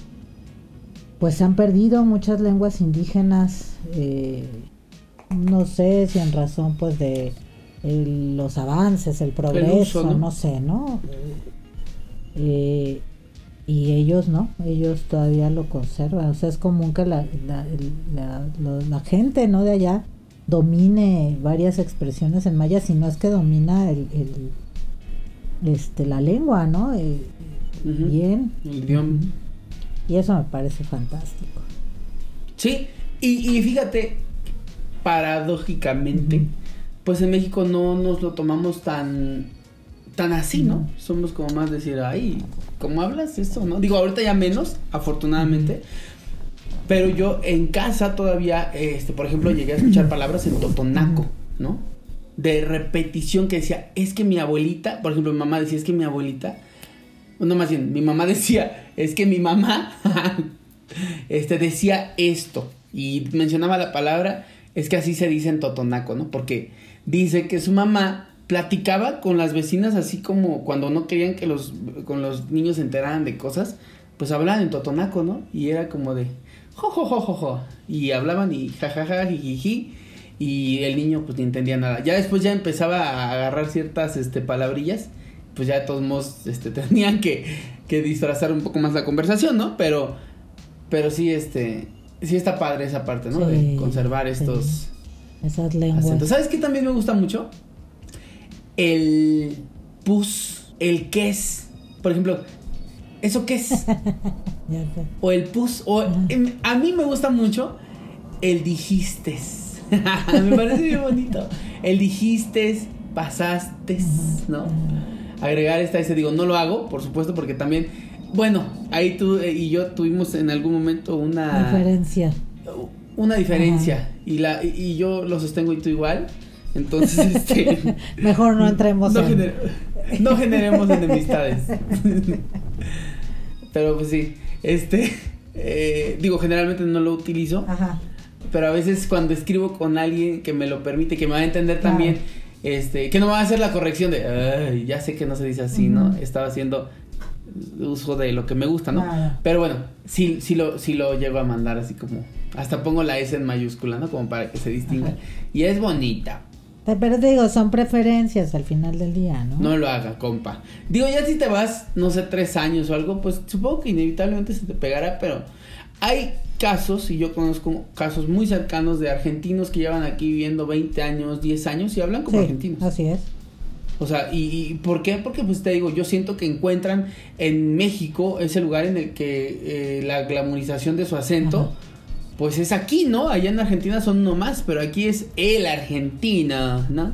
D: pues se han perdido muchas lenguas indígenas, eh, no sé si en razón pues de el- los avances, el progreso,
C: ¿no?
D: ¿no? sé, ¿no? Eh, y ellos no, ellos todavía lo conservan. O sea, es común que la, la, la- la gente ¿no? de allá domine varias expresiones en maya, si no es que domina el, el, este la lengua, ¿no? Eh. Bien.
C: El idioma.
D: Y eso me parece fantástico.
C: Sí, y, y fíjate, paradójicamente, pues en México no nos lo tomamos tan tan así, ¿no?
D: No.
C: Somos como más decir, ay, ¿cómo hablas eso, no? Digo, ahorita ya menos, afortunadamente. Pero yo en casa todavía, este, por ejemplo, llegué a escuchar palabras en totonaco, ¿no? De repetición que decía, es que mi abuelita, por ejemplo, mi mamá decía, es que mi abuelita, no más bien, mi mamá decía, es que mi mamá, este, decía esto y mencionaba la palabra, es que así se dice en totonaco, ¿no? Porque dice que su mamá platicaba con las vecinas así como cuando no querían que los, con los niños se enteraran de cosas, pues hablaban en totonaco, ¿no? Y era como de, jo, jo, jo, jo. Y hablaban y jajaja, jijiji. Y el niño pues ni entendía nada. Ya después ya empezaba a agarrar ciertas este, palabrillas. Pues ya de todos modos este, tenían que, que disfrazar un poco más la conversación, ¿no? Pero, pero sí, este, sí está padre esa parte, ¿no?
D: Sí,
C: de conservar
D: sí.
C: estos
D: Esas lenguas.
C: acentos. ¿Sabes qué también me gusta mucho? El pus, el ques. Por ejemplo, ¿eso qué es? O el pus, o em, a mí me gusta mucho el dijistes. me parece bien bonito. El dijistes, pasastes, ¿no? Agregar esta ese digo, no lo hago, por supuesto, porque también bueno, ahí tú eh, y yo tuvimos en algún momento una
D: Diferencia.
C: una diferencia y la y, y yo lo sostengo y tú igual. Entonces, este
D: Mejor no entremos
C: no,
D: en-
C: gener- no generemos enemistades. Pero pues sí, este, eh, digo, generalmente no lo utilizo,
D: Ajá.
C: pero a veces cuando escribo con alguien que me lo permite, que me va a entender
D: Claro.
C: también, este, que no va a hacer la corrección de, "Ay, ya sé que no se dice así, ¿no? Estaba haciendo uso de lo que me gusta, ¿no? Pero bueno, sí, sí lo, sí lo llevo a mandar así como, hasta pongo la S en mayúscula, ¿no? Como para que se distinga.
D: Ajá.
C: Y es bonita.
D: Pero te digo, son preferencias al final del día, ¿no?
C: No lo haga, compa. Digo, ya si te vas, no sé, tres años o algo, pues supongo que inevitablemente se te pegará, pero hay casos, y yo conozco casos muy cercanos de argentinos que llevan aquí viviendo 20 años, 10 años y hablan como
D: Sí,
C: argentinos.
D: así es.
C: O sea, ¿y, y por qué? Porque pues te digo, yo siento que encuentran en México ese lugar en el que eh, la glamorización de su acento,
D: Ajá.
C: pues es aquí, ¿no? Allá en Argentina son uno más, pero aquí es el argentino, ¿no?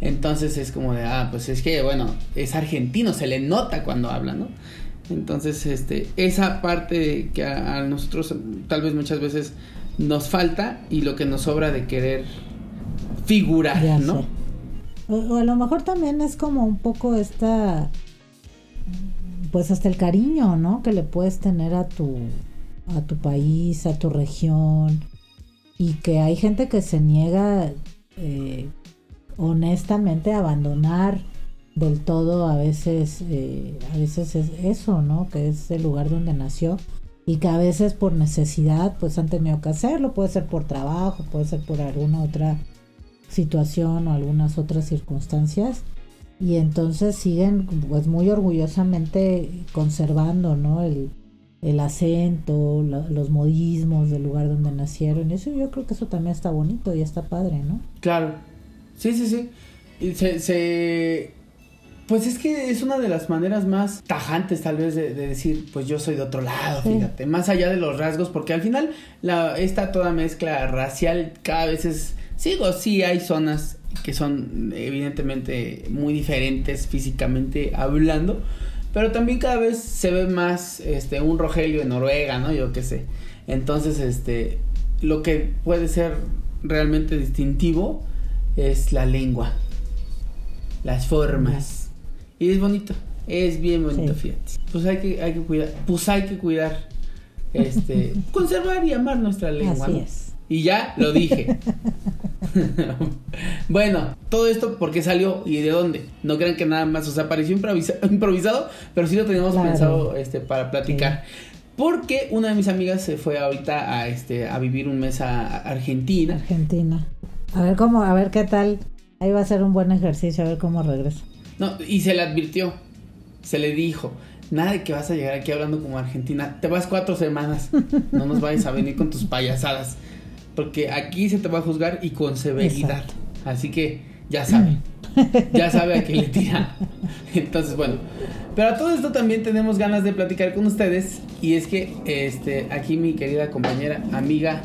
C: Entonces es como de, ah, pues es que, bueno, es argentino, se le nota cuando habla, ¿no? Entonces, este, esa parte que a, a nosotros tal vez muchas veces nos falta y lo que nos sobra de querer figurar,
D: Ya
C: ¿no?
D: o a lo mejor también es como un poco esta, pues hasta el cariño, ¿no? Que le puedes tener a tu, a tu país, a tu región, y que hay gente que se niega eh, honestamente a abandonar del todo a veces, eh, a veces es eso, ¿no? Que es el lugar donde nació y que a veces por necesidad pues han tenido que hacerlo, puede ser por trabajo, puede ser por alguna otra situación o algunas otras circunstancias y entonces siguen pues muy orgullosamente conservando no el, el acento la- los modismos del lugar donde nacieron eso yo creo que eso también está bonito y está padre no
C: Claro. Sí, sí, sí. Y se, se- Pues es que es una de las maneras más tajantes tal vez de, de decir, pues yo soy de otro lado,
D: Sí.
C: fíjate. Más allá de los rasgos, porque al final la, esta toda mezcla racial cada vez es... Sigo, sí hay zonas que son evidentemente muy diferentes físicamente hablando, pero también cada vez se ve más este un Rogelio en Noruega, ¿no? Yo qué sé. Entonces, este lo que puede ser realmente distintivo es la lengua, las formas. Y es bonito, es bien bonito,
D: Sí.
C: fíjate. Pues hay que, hay que cuidar, pues hay que cuidar, este, conservar y amar nuestra lengua.
D: así
C: ¿no?
D: es
C: Y ya lo dije. bueno, todo esto porque salió y de dónde. No crean que nada más, o sea, pareció improvisa- improvisado, pero sí lo teníamos
D: Claro.
C: pensado este para platicar. Porque una de mis amigas se fue ahorita a este a vivir un mes a Argentina.
D: Argentina a ver cómo a ver qué tal ahí va a ser un buen ejercicio a ver cómo regresa
C: No, y se le advirtió, se le dijo, nada de que vas a llegar aquí hablando como Argentina, te vas cuatro semanas, no nos vayas a venir con tus payasadas, porque aquí se te va a juzgar y con severidad.
D: Exacto.
C: Así que ya sabe. ya sabe a qué le tira. Entonces, bueno. Pero a todo esto también tenemos ganas de platicar con ustedes. Y es que este, aquí mi querida compañera, amiga,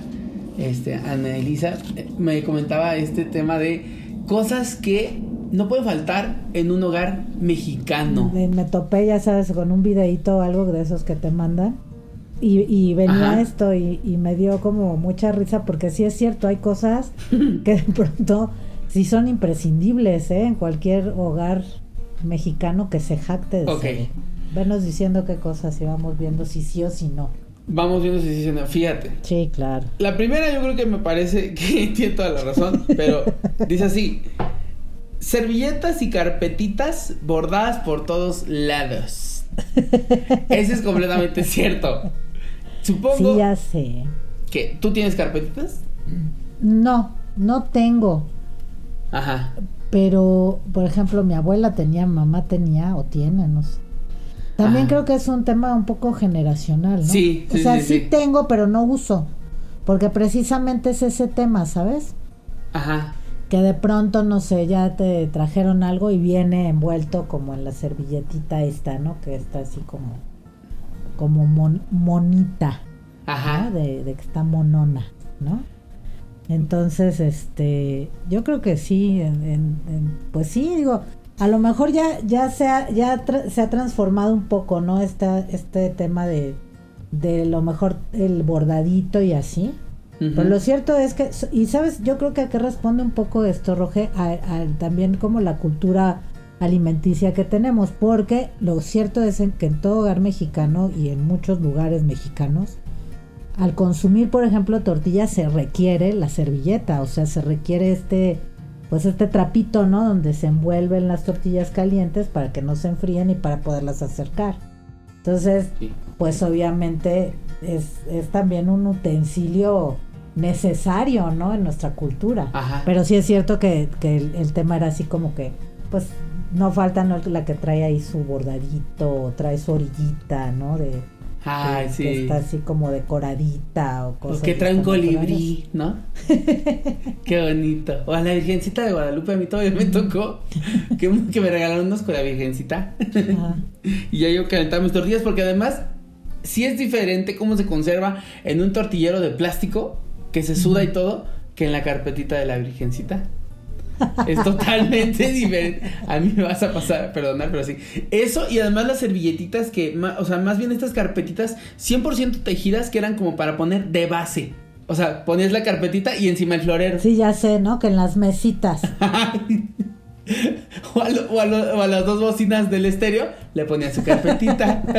C: este, Ana Elisa, eh, me comentaba este tema de cosas que no pueden faltar en un hogar mexicano.
D: Me, topé, ya sabes, con un videito o algo de esos que te mandan. Y, y venía
C: Ajá.
D: esto y, y me dio como mucha risa porque sí es cierto, hay cosas que de pronto sí son imprescindibles ¿eh? en cualquier hogar mexicano que se jacte de
C: Ok.
D: ser. Venos diciendo qué cosas y vamos viendo si sí o si no.
C: Vamos viendo si dicen, fíjate.
D: Sí, claro.
C: La primera yo creo que me parece que tiene toda la razón, pero dice así, servilletas y carpetitas bordadas por todos lados. Ese es completamente cierto. Supongo
D: Sí, ya sé.
C: que tú tienes carpetitas.
D: No, no tengo.
C: Ajá.
D: Pero, por ejemplo, mi abuela tenía, mamá tenía o tiene, no sé. También
C: Ajá.
D: creo que es un tema un poco generacional, ¿no?
C: Sí,
D: O
C: sí,
D: sea,
C: sí,
D: sí,
C: sí.
D: tengo, pero no uso. Porque precisamente es ese tema, ¿sabes?
C: Ajá.
D: Que de pronto, no sé, ya te trajeron algo y viene envuelto como en la servilletita esta, ¿no? Que está así como, como mon- monita.
C: Ajá.
D: ¿no? De, de que está monona, ¿no? Entonces, este, yo creo que sí, en- en- en- pues sí, digo, a lo mejor ya, ya se ha, ya tra- se ha transformado un poco, ¿no? Esta, este tema de, de lo mejor el bordadito y así.
C: Ujú.
D: Pero lo cierto es que, y sabes, yo creo que a qué responde un poco esto, Roge, a, a también como la cultura alimenticia que tenemos, porque lo cierto es en que en todo hogar mexicano y en muchos lugares mexicanos, al consumir, por ejemplo, tortillas se requiere la servilleta, o sea, se requiere este, pues este trapito, ¿no? Donde se envuelven las tortillas calientes para que no se enfríen y para poderlas acercar. Entonces,
C: Sí.
D: pues obviamente es, es también un utensilio necesario, ¿no? En nuestra cultura.
C: Ajá.
D: Pero sí es cierto que, que el, el tema era así como que, pues, no falta ¿no? la que trae ahí su bordadito, trae su orillita, ¿no? De,
C: Ay,
D: que,
C: sí.
D: que está así como decoradita o cosas.
C: O que trae un colibrí, ¿no? Qué bonito. O a la Virgencita de Guadalupe, a mí todavía me tocó que, que me regalaron unos con la Virgencita.
D: Ajá.
C: y ya yo calentaba mis tortillas porque además sí es diferente cómo se conserva en un tortillero de plástico que se suda y todo que en la carpetita de la Virgencita. Es totalmente diferente. A mí me vas a pasar perdonar, pero sí. Eso y además las servilletitas que, o sea, más bien estas carpetitas 100% tejidas que eran como para poner de base. O sea, ponías la carpetita y encima el florero.
D: Sí, ya sé, ¿no? Que en las mesitas.
C: o, a lo- o a lo- o a las dos bocinas del estéreo le ponías su carpetita.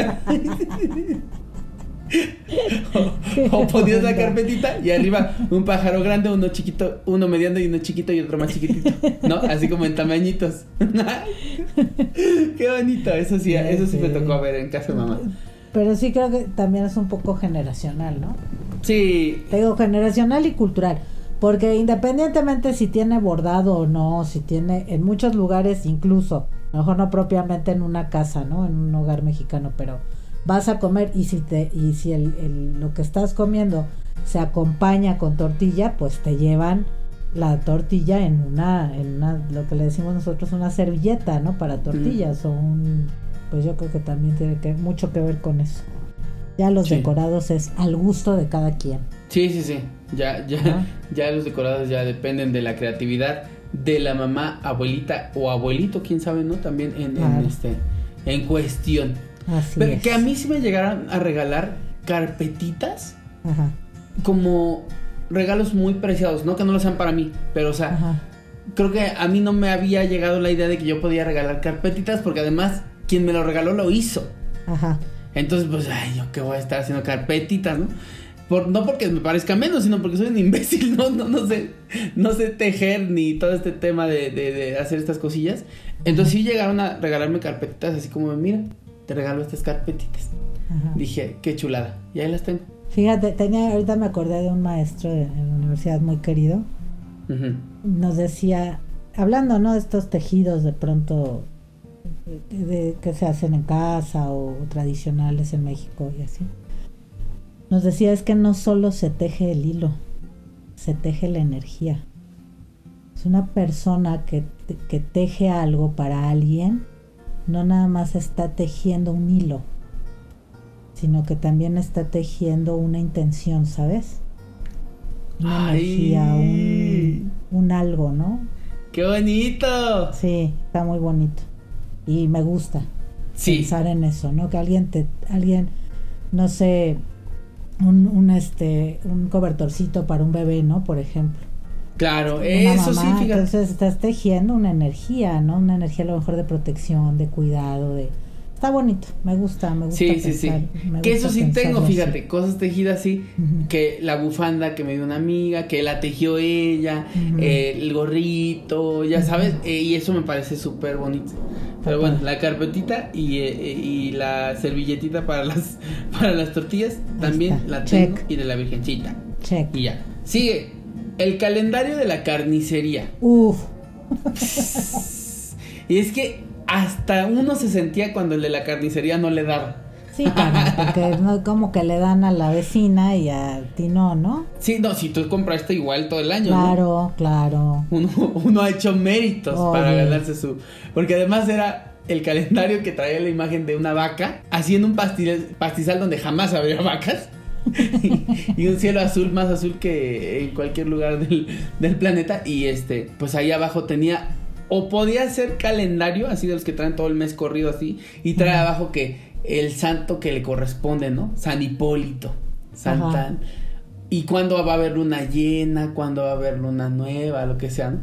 C: o, o ponías la carpetita y arriba un pájaro grande, uno chiquito, uno mediano y uno chiquito y otro más chiquitito. ¿No? Así como en tamañitos. Qué bonito. Eso sí, eso sí me tocó ver en casa de mamá.
D: Pero sí creo que también es un poco generacional, ¿no?
C: Sí.
D: Te digo generacional y cultural. Porque independientemente si tiene bordado o no, si tiene en muchos lugares incluso, a lo mejor no propiamente en una casa, ¿no? En un hogar mexicano, pero vas a comer y si te y si el, el- lo que estás comiendo se acompaña con tortilla, pues te llevan la tortilla en una en una lo que le decimos nosotros una servilleta, ¿no? Para tortillas o un pues yo creo que también tiene que mucho que ver con eso. Ya los
C: Sí.
D: decorados es al gusto de cada quien.
C: Sí, sí, sí. Ya, ya, ya los decorados ya dependen de la creatividad de la mamá, abuelita o abuelito, quién sabe, ¿no? También en, en este en cuestión.
D: Así
C: Pero
D: es.
C: que a mí sí me llegaron a regalar carpetitas
D: Ajá,
C: como regalos muy preciados, no que no lo sean para mí, pero o sea,
D: ajá.
C: creo que a mí no me había llegado la idea de que yo podía regalar carpetitas porque además quien me lo regaló lo hizo.
D: Ajá.
C: Entonces, pues, ay, yo qué voy a estar haciendo carpetitas, ¿no? Por, no porque me parezca menos, sino porque soy un imbécil, no, no, no sé, no sé tejer ni todo este tema de, de- de hacer estas cosillas. Entonces sí llegaron a regalarme carpetitas así como, mira, te regalo estas carpetitas.
D: Ajá.
C: Dije, qué chulada. Y ahí las tengo.
D: Fíjate, tenía, ahorita me acordé de un maestro de- en la universidad muy querido. Nos decía, hablando, ¿no? De estos tejidos de pronto de- de- que se hacen en casa o tradicionales en México y así. Nos decía es que no solo se teje el hilo, se teje la energía. Si una persona que, que teje algo para alguien, no nada más está tejiendo un hilo, sino que también está tejiendo una intención, ¿sabes? Una
C: Ay.
D: energía, un, un algo, ¿no?
C: ¡Qué bonito!
D: Sí, está muy bonito. Y me gusta
C: Sí.
D: pensar en eso, ¿no? Que alguien te, alguien, no sé, un, un este, un cobertorcito para un bebé, ¿no? Por ejemplo.
C: Claro, eso sí,
D: mamá,
C: fíjate.
D: Entonces estás tejiendo una energía, ¿no? Una energía a lo mejor de protección, de cuidado, de... Está bonito, me gusta, me gusta
C: Sí, sí, sí.
D: pensar, me
C: Que eso sí tengo,
D: así.
C: fíjate, cosas tejidas así,
D: Ujú.
C: que la bufanda que me dio una amiga, que la tejió ella,
D: Ujú.
C: eh, el gorrito, ya
D: Ujú.
C: sabes, eh, y eso me parece súper bonito. Pero bueno, la carpetita y, eh, eh, y la servilletita para las para las tortillas también
D: está.
C: la tengo
D: Check.
C: y de la virgencita.
D: Check.
C: Y ya. Sigue, el calendario de la carnicería.
D: Uf,
C: Y es que hasta uno se sentía cuando el de la carnicería no le daba.
D: sí, cara, porque no como que le dan a la vecina y a ti no, ¿no?
C: Sí, no, si tú compraste igual todo el año, ¿no?
D: Claro, claro.
C: Uno, uno ha hecho méritos
D: Oye.
C: para ganarse su. Porque además era el calendario que traía la imagen de una vaca haciendo un pastil- pastizal donde jamás habría vacas. y un cielo azul más azul que en cualquier lugar del, del planeta. Y este, pues ahí abajo tenía. O podía ser calendario, así de los que traen todo el mes corrido así. Y trae
D: Ajá.
C: abajo que el santo que le corresponde, ¿no? San Hipólito. Santa.
D: Ajá.
C: Y cuándo va a haber luna llena, cuándo va a haber luna nueva, lo que sea. ¿no?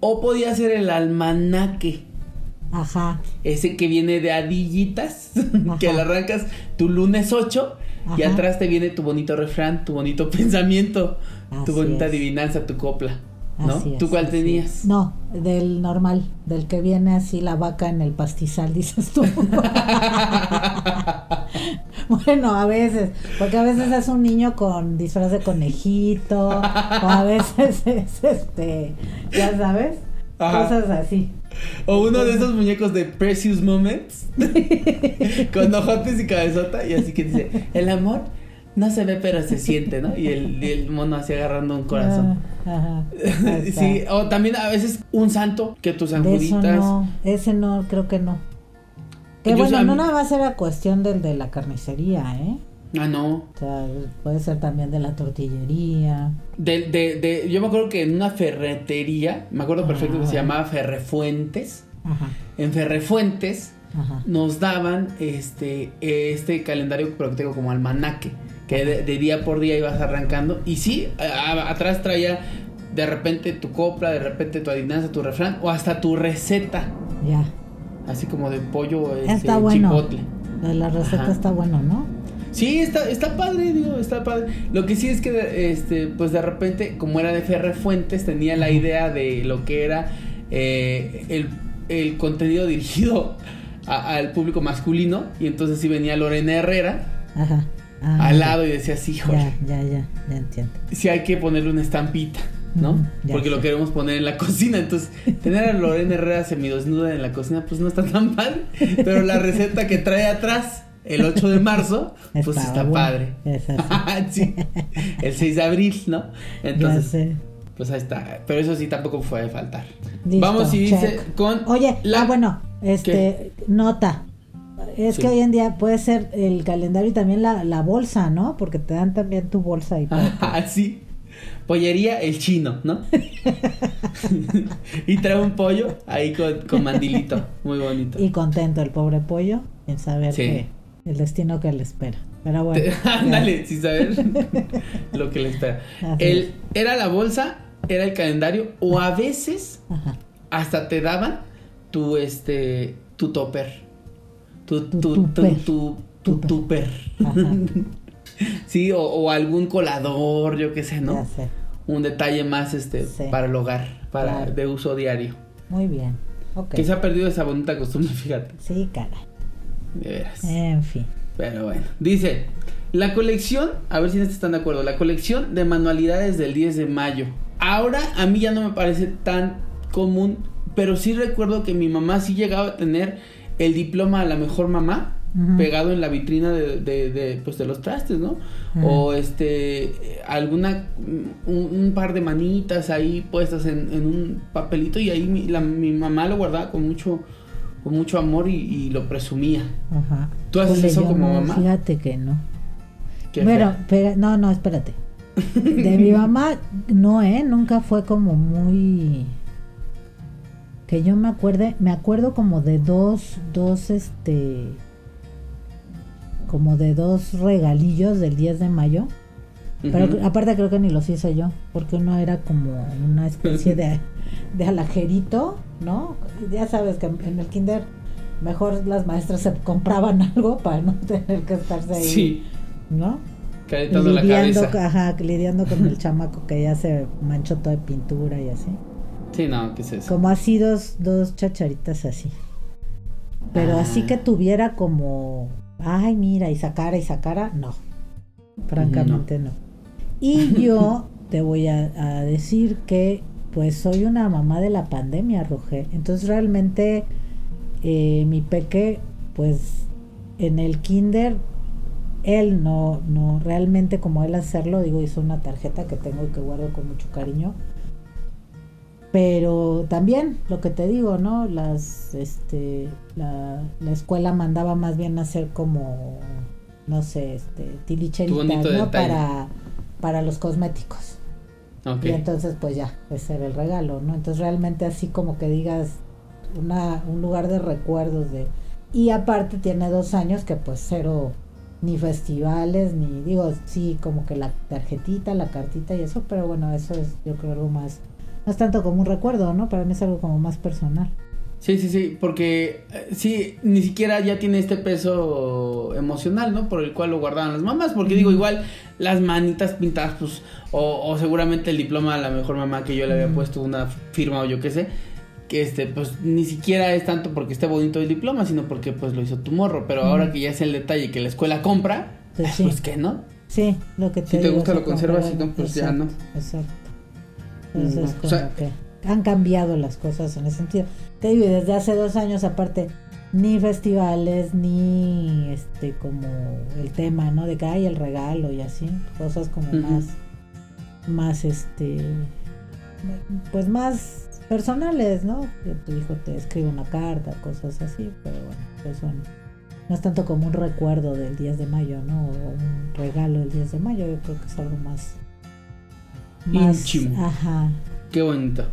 C: O podía ser el almanaque,
D: Ajá.
C: ese que viene de adillitas, que le arrancas tu lunes 8 y atrás te viene tu bonito refrán, tu bonito pensamiento, tu bonita
D: es.
C: adivinanza, tu copla. ¿No?
D: Así es,
C: ¿Tú cuál tenías?
D: No, del normal, del que viene así la vaca en el pastizal, dices tú. bueno, a veces, porque a veces es un niño con disfraz de conejito, o a veces es este, ya sabes,
C: Ajá.
D: cosas así.
C: O uno de esos muñecos de Precious Moments, con ojotes y cabezota, y así que dice, el amor no se ve pero se siente, ¿no? Y el, y el mono así agarrando un corazón.
D: Ah, ajá.
C: Sí, o también a veces un santo que tus anjuditas.
D: no, ese no, creo que no. Que
C: Yo
D: bueno, no nada más era cuestión del de la carnicería, ¿eh?
C: Ah, no.
D: O sea, puede ser también de la tortillería.
C: De, de, de, yo me acuerdo que en una ferretería, me acuerdo perfecto que se llamaba Ferrefuentes.
D: Ajá,
C: En Ferrefuentes
D: ajá.
C: nos daban este, este calendario, pero que tengo como almanaque, que de, de día por día ibas arrancando. Y sí, a- a- atrás traía de repente tu copla, de repente tu adivinanza, tu refrán, o hasta tu receta,
D: Ya.
C: así como de pollo este,
D: Está bueno.
C: chipotle.
D: La, receta está bueno, ¿no?
C: Sí, está, está padre, digo, está padre. Lo que sí es que, este, pues de repente, como era de Ferrefuentes, tenía la idea de lo que era eh, el, el contenido dirigido a- al público masculino. Y entonces sí venía Lorena Herrera
D: Ajá. Ah,
C: al lado y decía, sí, híjole,
D: Ya, ya, ya, ya entiendo.
C: sí hay que ponerle una estampita, ¿no?
D: Ya
C: Porque lo queremos poner en la cocina. Entonces, tener a Lorena Herrera semidesnuda en la cocina, pues no está tan padre. Pero la receta que trae atrás, el 8 de marzo, pues está padre.
D: Así.
C: sí. El 6 de abril, ¿no?
D: ya
C: Entonces,
D: sé.
C: pues ahí está. Pero eso sí tampoco puede faltar.
D: Listo,
C: Vamos y dice con
D: Oye,
C: la-
D: ah, bueno, este, nota. Es
C: Sí.
D: que hoy en día puede ser el calendario y también la, la bolsa, ¿no? Porque te dan también tu bolsa que-
C: Ah, sí. Pollería el chino, ¿no? y trae un pollo ahí con, con mandilito. Muy bonito.
D: Y contento el pobre pollo en saber
C: Sí.
D: que el destino que le espera. Pero bueno.
C: Ándale, sin saber lo que le espera. El, era la bolsa, era el calendario, o a veces
D: Ajá.
C: hasta te daban tu este tu topper. Tu
D: Tu
C: tu tu
D: tupper.
C: tu tu
D: Tupper.
C: Sí, o, o algún colador, yo qué sé, ¿no?
D: Ya sé.
C: Un detalle más este
D: Sí.
C: para el hogar, para
D: Claro.
C: de uso diario.
D: Muy bien. Ok.
C: Que se ha perdido esa bonita costumbre, fíjate.
D: Sí, cara.
C: De veras.
D: En fin.
C: Pero bueno. Dice, la colección, a ver si este están de acuerdo, la colección de manualidades del 10 de mayo. Ahora a mí ya no me parece tan común, pero sí recuerdo que mi mamá sí llegaba a tener el diploma a la mejor mamá pegado en la vitrina de, de, de, pues de los trastes, ¿no? O este alguna un, un par de manitas ahí puestas en, en un papelito y ahí mi, la- mi mamá lo guardaba con mucho con mucho amor y, y lo presumía.
D: Ajá.
C: ¿Tú haces
D: Híjole,
C: eso como
D: no,
C: mamá?
D: Fíjate que no. Bueno, pero, no, no, espérate. De mi mamá, no, ¿eh? Nunca fue como muy... Que yo me acuerde, me acuerdo como de dos, dos, este... Como de dos regalillos del 10 de mayo. Pero aparte creo que ni los hice yo, porque uno era como una especie de, de alajerito, ¿no? Ya sabes que en el kinder mejor las maestras se compraban algo para no tener que estarse ahí,
C: Sí,
D: ¿no?
C: calentando la
D: lidiando,
C: cabeza.
D: ajá, lidiando con el chamaco que ya se manchó todo de pintura y así.
C: Sí, no, ¿qué es eso?
D: Como así dos, dos chacharitas así. Pero
C: Ah.
D: así que tuviera como, ay, mira, y sacara y sacara, no. Francamente no. Y yo te voy a, a decir que pues soy una mamá de la pandemia, Roger. Entonces realmente eh, mi peque, pues en el kinder, él no, no, realmente como él hacerlo, digo, hizo una tarjeta que tengo y que guardo con mucho cariño. Pero también, lo que te digo, ¿no? Las, este, la, la escuela mandaba más bien hacer como, no sé, este, ¿no?
C: detalle.
D: Para, para los cosméticos.
C: Ok.
D: Y entonces, pues ya, ese era el regalo, ¿no? Entonces, realmente así como que digas una, un lugar de recuerdos de... Y aparte tiene dos años que pues cero, ni festivales, ni digo, sí, como que la tarjetita, la cartita y eso, pero bueno, eso es yo creo algo más, no es tanto como un recuerdo, ¿no? Para mí es algo como más personal.
C: Sí, sí, sí, porque eh, sí, ni siquiera ya tiene este peso emocional, ¿no? Por el cual lo guardaban las mamás, porque digo, igual las manitas pintadas, pues, o, o seguramente el diploma a la mejor mamá que yo le había puesto una firma o yo qué sé, que este, pues, ni siquiera es tanto porque esté bonito el diploma, sino porque, pues, lo hizo tu morro, pero ahora que ya es el detalle que la escuela compra,
D: Pues sí.
C: pues, ¿qué, no?
D: Sí, lo que te
C: Si te
D: digo,
C: gusta, lo conservas, si no, pues, ya
D: exacto,
C: no.
D: Exacto. Entonces,
C: Mm,
D: como
C: o sea-
D: que han cambiado las cosas en ese sentido. Te digo, y desde hace dos años, aparte, ni festivales, ni este, como el tema, ¿no? De que hay el regalo y así, cosas como más, más, este, pues más personales, ¿no? Que tu hijo te escribe una carta, cosas así, pero bueno, pues son, no es tanto como un recuerdo del 10 de mayo, ¿no? O un regalo del 10 de mayo, yo creo que es algo más...
C: Íntimo.
D: Ajá.
C: Qué bonito.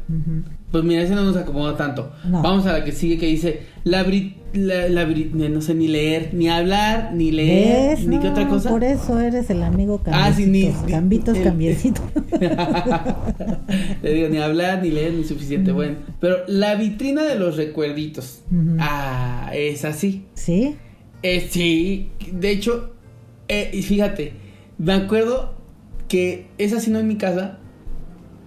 C: Pues mira, ese no nos acomoda tanto.
D: No.
C: Vamos a la que sigue que dice la, bri- la, la bri- no sé ni leer, ni hablar, ni leer,
D: ¿Ves?
C: ni qué otra cosa.
D: Por eso eres el amigo
C: Ah, sí, ni-
D: cambitos, cambiecitos.
C: Le digo, ni hablar, ni leer, ni suficiente.
D: Mm.
C: Bueno, pero la vitrina de los recuerditos. Ah, es así.
D: ¿Sí?
C: Eh, sí, de hecho, eh, y fíjate, me acuerdo que es así no en mi casa,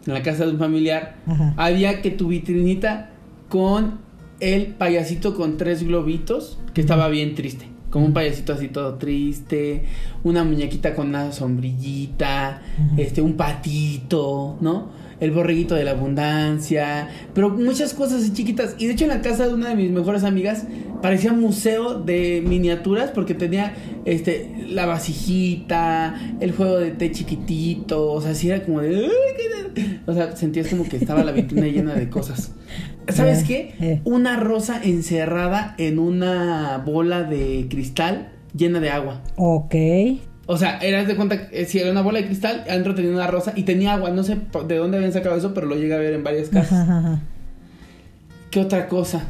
C: en la casa de un familiar,
D: Ajá.
C: había que tu vitrinita con el payasito con tres globitos, que estaba bien triste. Como un payasito así todo triste, una muñequita con una sombrillita, este, un patito, ¿no? El borreguito de la abundancia, pero muchas cosas así chiquitas. Y de hecho en la casa de una de mis mejores amigas parecía un museo de miniaturas porque tenía este la vasijita, el juego de té chiquitito, o sea, así era como de "Ay, qué o sea, sentías como que estaba la vitrina llena de cosas. ¿Sabes
D: Eh,
C: qué?
D: eh.
C: Una rosa encerrada en una bola de cristal llena de agua.
D: Ok.
C: O sea, eras de cuenta que eh, si era una bola de cristal, adentro tenía una rosa y tenía agua. No sé de dónde habían sacado eso, pero lo llegué a ver en varias casas.
D: Ajá, ajá, ajá.
C: ¿Qué otra cosa?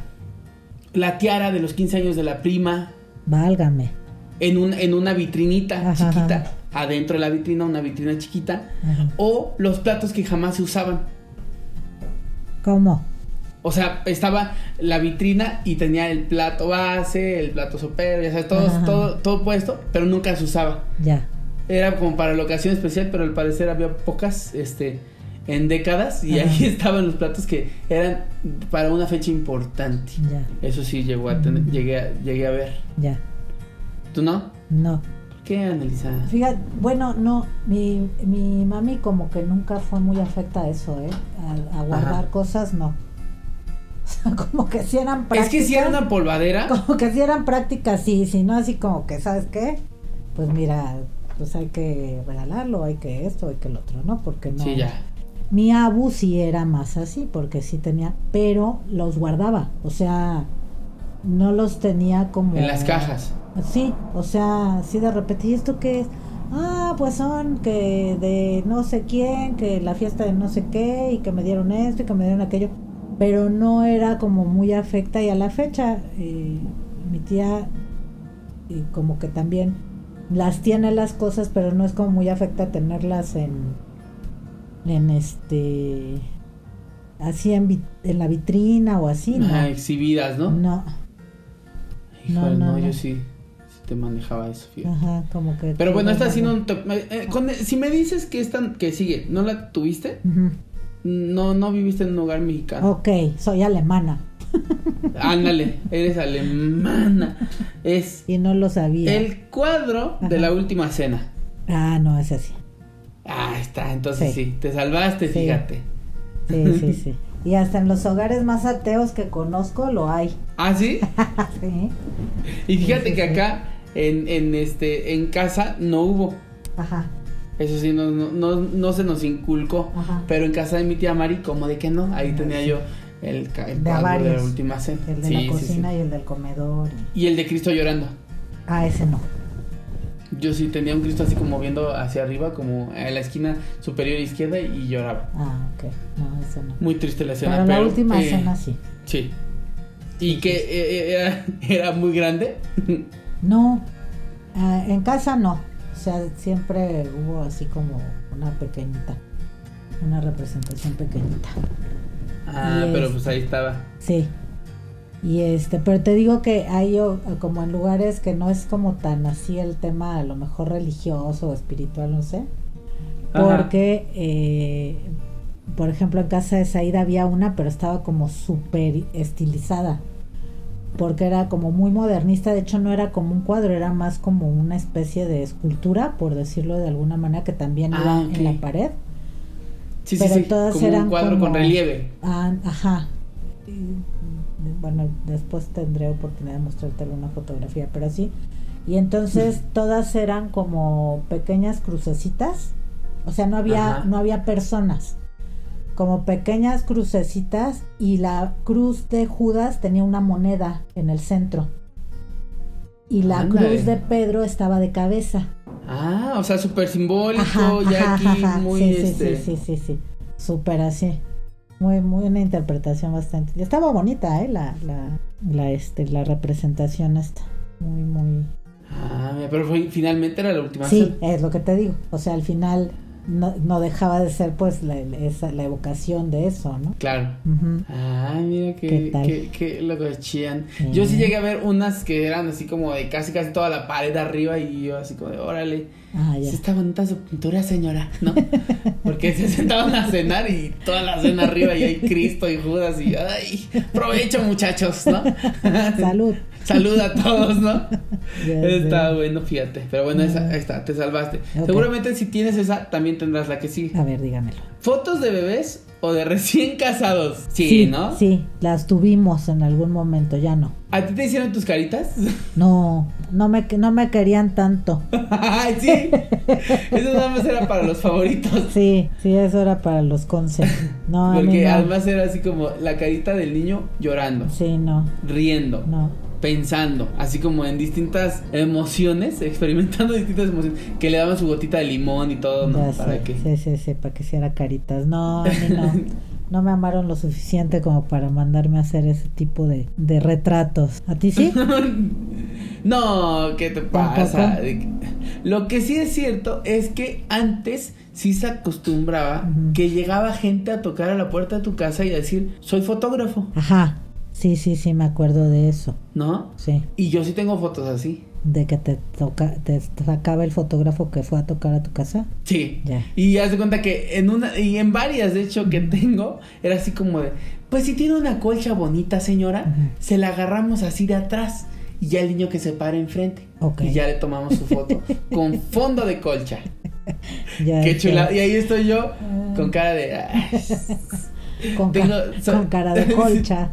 C: La tiara de los 15 años de la prima
D: Válgame.
C: en, un, en una vitrinita
D: Ajá,
C: chiquita. Adentro de la vitrina, una vitrina chiquita. O los platos que jamás se usaban.
D: ¿Cómo?
C: O sea, estaba la vitrina y tenía el plato base, el plato sopero, ya sabes, todo,
D: Ajá.
C: todo, todo puesto, pero nunca se usaba.
D: Ya.
C: Era como para la ocasión especial, pero al parecer había pocas, este, en décadas, y
D: Ajá.
C: ahí estaban los platos que eran para una fecha importante.
D: Ya.
C: Eso sí llegó a tener, llegué a, llegué a ver.
D: Ya.
C: ¿Tú no?
D: No.
C: ¿Por qué, Analizada?
D: Fíjate, bueno, no, mi, mi mami como que nunca fue muy afecta a eso, ¿eh? A, a guardar
C: Ajá.
D: cosas, no. Sea, como que si eran
C: Es
D: prácticas.
C: que si era una polvadera.
D: Como que si eran prácticas, sí, si no así como que, ¿sabes qué? Pues mira, pues hay que regalarlo, hay que esto, hay que el otro, ¿no? Porque no.
C: Sí, ya.
D: Mi abu sí era más así, porque sí tenía, pero los guardaba, o sea, no los tenía como...
C: En las cajas.
D: Sí, o sea, sí de repente, ¿y esto qué es? Ah, pues son que de no sé quién, que la fiesta de no sé qué, y que me dieron esto y que me dieron aquello, pero no era como muy afecta y a la fecha eh, mi tía y como que también las tiene las cosas, pero no es como muy afecta tenerlas en, en este, así en, la vitrina o así, ¿no?
C: Ajá, exhibidas, ¿no?
D: No,
C: Híjole,
D: no,
C: no,
D: no,
C: yo sí, sí te manejaba eso, fíjate.
D: ajá, como que...
C: Pero bueno, esta sí
D: no
C: te- eh, con- si me dices que esta que sigue, ¿no la tuviste?
D: Ujú.
C: No, no viviste en un hogar mexicano.
D: Ok, soy alemana
C: Ándale, eres alemana. Es
D: y no lo sabía.
C: el cuadro de la última cena.
D: Ah, no, es así.
C: Ah, está, entonces sí,
D: Sí.
C: te salvaste,
D: Sí.
C: fíjate.
D: Sí, sí, sí. Y hasta en los hogares más ateos que conozco lo hay.
C: ¿Ah, sí?
D: Sí.
C: Y fíjate
D: Sí,
C: que acá en, en este en casa no hubo.
D: Ajá.
C: Eso sí, no, no, no, no se nos inculcó.
D: Ajá.
C: Pero en casa de mi tía Mari, como de que no, ahí
D: Ah,
C: tenía yo el, el
D: De
C: de la última cena.
D: El de
C: Sí,
D: la cocina
C: sí.
D: y el del comedor. y-
C: Y el de Cristo llorando.
D: Ah, ese no.
C: Yo sí tenía un Cristo así como viendo hacia arriba, como en la esquina superior izquierda y lloraba.
D: Ah, ok. No, ese no.
C: Muy triste la escena.
D: Pero
C: pero
D: la última
C: eh,
D: cena sí.
C: Sí. Y que eh, eh, era, era muy grande.
D: No, ah, en casa no. Sea, siempre hubo así como una pequeñita. Una representación pequeñita.
C: ah,
D: Y
C: pero
D: es-
C: pues ahí estaba.
D: Sí. Y este, pero te digo que hay como en lugares que no es como tan así el tema a lo mejor religioso o espiritual, no sé.
C: Ajá.
D: Porque, eh, por ejemplo, en casa de Saida había una, pero estaba como súper estilizada. Porque era como muy modernista, de hecho no era como un cuadro, era más como una especie de escultura, por decirlo de alguna manera, que también
C: Ah,
D: iba
C: ok.
D: en la pared.
C: Sí,
D: pero
C: sí, sí.
D: todas
C: como
D: eran
C: un cuadro con relieve.
D: Ah, ajá. Y, bueno, después tendré oportunidad de mostrarte alguna fotografía, pero sí. Y entonces todas eran como pequeñas crucecitas. O sea, no había,
C: Ajá.
D: no había personas. Como pequeñas crucecitas y la cruz de Judas tenía una moneda en el centro. Y la cruz de Pedro estaba de cabeza.
C: Ah, o sea, súper simbólico,
D: Ajá,
C: ya
D: ajá,
C: aquí
D: ajá,
C: muy
D: sí, sí,
C: este.
D: sí, sí, sí, sí. Súper así. Muy, muy una interpretación bastante. Estaba bonita, eh, la, la, la, este, la representación esta. Muy, muy.
C: Ah, mira, pero fue- finalmente era la última
D: Sí, es lo que te digo. O sea, al final no, no dejaba de ser, pues, la, esa, la evocación de eso, ¿no?
C: Claro.
D: Ujú.
C: Ah, mira
D: ¿Qué
C: que,
D: tal?
C: que, que loco chillan.
D: Sí.
C: Yo sí llegué a ver unas que eran así como de casi casi toda la pared arriba y yo así como de órale.
D: Ah, ya.
C: Sí está bonita su pintura, señora, ¿no? Porque se sentaban a cenar y toda la cena arriba y hay Cristo y Judas y ay, provecho muchachos, ¿no?
D: Salud.
C: Salud a todos, ¿no?
D: Ya
C: Está
D: sé.
C: bueno, fíjate. Pero bueno, esa, ahí está, te salvaste. Seguramente si tienes esa, también tendrás la que sigue.
D: A ver, dígamelo.
C: ¿Fotos de bebés o de recién casados? Sí, ¿no?
D: Sí, las tuvimos en algún momento, ya no.
C: ¿A ti te hicieron tus caritas?
D: No, no me, no me querían tanto.
C: Ay, sí. Eso nada más era para los favoritos.
D: Sí, sí, eso era para los conce. No,
C: Porque
D: no.
C: además era así como la carita del niño llorando,
D: Sí, no,
C: riendo,
D: no.
C: pensando, así como en distintas emociones, experimentando distintas emociones, que le daban su gotita de limón y todo, ¿no?
D: Ya
C: Para
D: sé,
C: que...
D: sí, sí, sí, para que hiciera caritas. No, a mí no. No me amaron lo suficiente como para mandarme a hacer ese tipo de, de retratos. ¿A ti sí?
C: no, ¿qué te pasa? Lo que sí es cierto es que antes sí se acostumbraba que llegaba gente a tocar a la puerta de tu casa y a decir, soy fotógrafo,
D: Ajá. Sí, sí, sí, me acuerdo de eso.
C: ¿no?
D: Sí.
C: Y yo sí tengo fotos así.
D: De que te toca, te sacaba el fotógrafo que fue a tocar a tu casa.
C: Sí.
D: Ya.
C: Y haz de cuenta que en una, y en varias de hecho que tengo, era así como de, pues si tiene una colcha bonita señora, se la agarramos así de atrás y ya el niño que se para enfrente. Y ya le tomamos su foto con fondo de colcha.
D: Ya,
C: Qué
D: ya.
C: chula. Y ahí estoy yo
D: Ah.
C: con cara de... "Ay".
D: Con, ca-
C: Tengo- so-
D: con cara de colcha.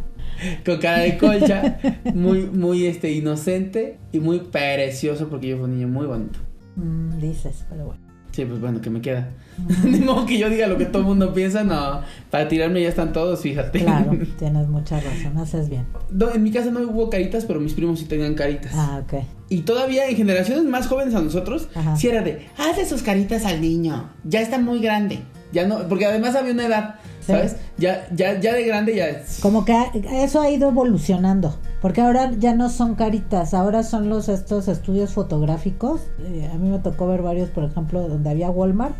C: con cara de concha, muy, muy este, inocente y muy precioso porque yo fui un niño muy bonito.
D: Mm, dices, pero bueno.
C: Sí, pues bueno, que me queda. Ni modo que yo diga lo que todo el mundo piensa, no. Para tirarme ya están todos, fíjate.
D: Claro, tienes mucha razón, haces bien.
C: No, en mi casa no hubo caritas, pero mis primos sí tenían caritas.
D: Ah, ok.
C: Y todavía en generaciones más jóvenes a nosotros,
D: Ajá.
C: sí era de, hazle sus caritas al niño, ya está muy grande. Ya no, porque además había una edad,
D: Sí.
C: ¿sabes? Ya, ya, ya de grande ya es.
D: Como que ha- eso ha ido evolucionando, porque ahora ya no son caritas, ahora son los estos estudios fotográficos. Eh, a mí me tocó ver varios, por ejemplo, donde había Walmart,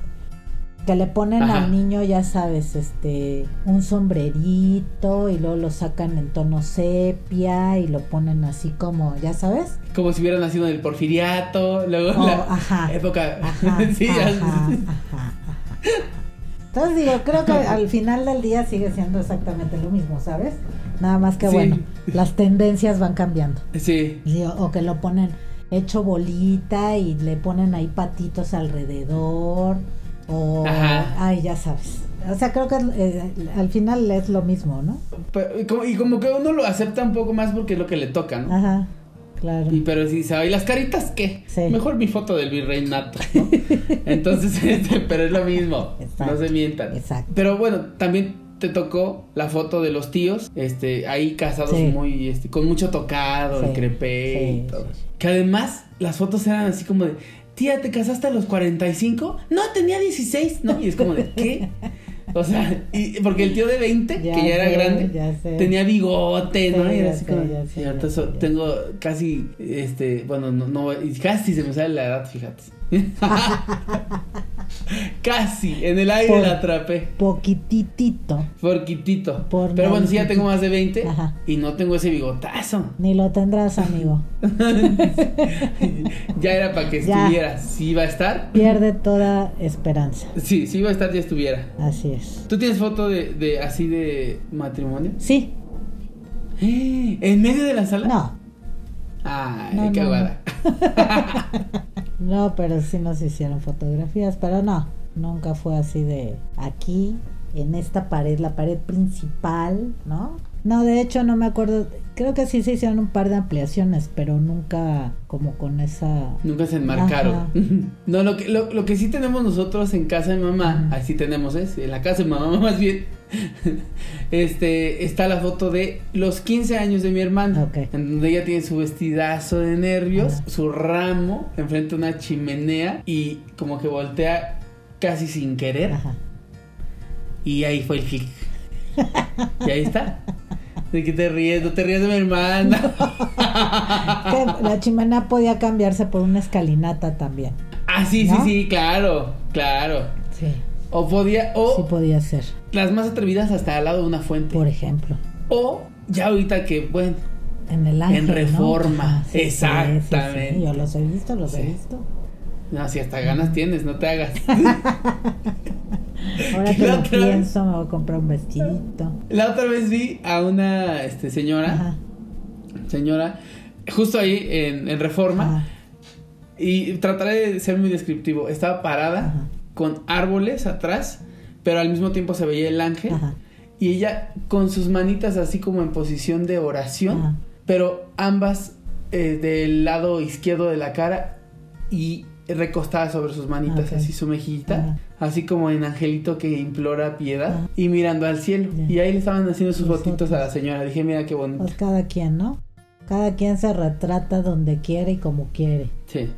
D: que le ponen
C: Ajá.
D: al niño, ya sabes, este, un sombrerito y luego lo sacan en tono sepia y lo ponen así como, ya sabes.
C: Como si hubiera nacido en el porfiriato, luego
D: Oh,
C: la
D: ajá.
C: época.
D: Ajá,
C: sí, ya-
D: ajá, ajá, ajá. Entonces digo, creo que al final del día sigue siendo exactamente lo mismo, ¿sabes? Nada más que
C: Sí.
D: bueno, las tendencias van cambiando.
C: sí.
D: O que lo ponen hecho bolita y le ponen ahí patitos alrededor. O,
C: Ajá.
D: ay, ya sabes. O sea, creo que eh, al final es lo mismo, ¿no?
C: Pero- y, como, y como que uno lo acepta un poco más porque es lo que le toca, ¿no?
D: Ajá, claro.
C: Y pero si se ¿y las caritas qué?
D: Sí.
C: Mejor mi foto del virreinato, ¿no? Entonces, este, pero es lo mismo.
D: Exacto.
C: No se mientan.
D: Exacto.
C: Pero bueno, también te tocó la foto de los tíos, este, ahí casados
D: Sí.
C: muy, este, con mucho tocado,
D: Sí,
C: el crepé
D: sí,
C: y todo. Que además las fotos eran así como de, tía, ¿te casaste a los 45? No, tenía 16, ¿no? Y es como de, ¿qué? O sea, y, porque el tío de 20,
D: Ya
C: que ya era
D: sé,
C: grande,
D: ya sé.
C: tenía bigote, ¿no? Y era así
D: sé,
C: como, y ahorita so- tengo casi, este, bueno, no, no, casi se me sale la edad, fíjate. casi, en el aire
D: Por-
C: la atrapé.
D: Poquititito.
C: Porquitito.
D: Por
C: Pero bueno, sí ya tengo más de 20
D: Ajá.
C: y no tengo ese bigotazo.
D: Ni lo tendrás, amigo.
C: ya era para que
D: Ya.
C: estuviera. Si iba a estar,
D: Pierde toda esperanza.
C: sí, si iba a estar, ya estuviera.
D: Así es.
C: ¿Tú tienes foto de, de así de matrimonio?
D: Sí,
C: ¿En medio de la sala?
D: no.
C: Ay,
D: No,
C: qué
D: no,
C: aguada.
D: No, pero sí nos hicieron fotografías, pero no, nunca fue así de aquí, en esta pared, la pared principal, ¿no? No, de hecho no me acuerdo, creo que sí se hicieron un par de ampliaciones, pero nunca como con esa...
C: Nunca se enmarcaron.
D: Ajá.
C: No, lo que, lo, lo que sí tenemos nosotros en casa de mamá, así tenemos, es, en la casa de mamá más bien, este, está la foto de los 15 años de mi hermana,
D: Ok.
C: en donde ella tiene su vestidazo de nervios, su ramo enfrente de una chimenea y como que voltea casi sin querer
D: Ajá.
C: y ahí fue el clic. y ahí está. ¿De qué te ríes? No te ríes de mi hermana.
D: La chimenea podía cambiarse por una escalinata también.
C: ah, sí,
D: ¿No?
C: sí, sí, claro, claro.
D: Sí,
C: O podía, o
D: sí podía ser,
C: las más atrevidas hasta al lado de una fuente.
D: por ejemplo.
C: O ya ahorita que, bueno,
D: En el ángel,
C: En. Reforma,
D: Ajá, sí, sí, sí, sí,
C: exactamente.
D: Yo los he visto, los he visto.
C: no, si hasta ganas tienes, no te hagas.
D: Ahora
C: ¿Qué
D: que lo
C: vez?
D: pienso, me voy a comprar un vestidito.
C: La otra vez vi a una este, señora,
D: Ajá.
C: señora, justo ahí en, en Reforma,
D: Ajá.
C: y trataré de ser muy descriptivo. Estaba parada
D: Ajá.
C: Con árboles atrás, pero al mismo tiempo se veía el ángel.
D: Ajá.
C: Y ella con sus manitas así como en posición de oración,
D: Ajá.
C: pero ambas eh, del lado izquierdo de la cara y recostada sobre sus manitas, así su mejillita,
D: Ajá.
C: así como en angelito que implora piedad
D: Ajá.
C: y mirando al cielo. Y ahí le estaban haciendo sus fotitos
D: fotos.
C: a la señora. Dije, mira qué bonito.
D: Pues cada quien, ¿no? Cada quien se retrata donde quiere y como quiere.
C: Sí.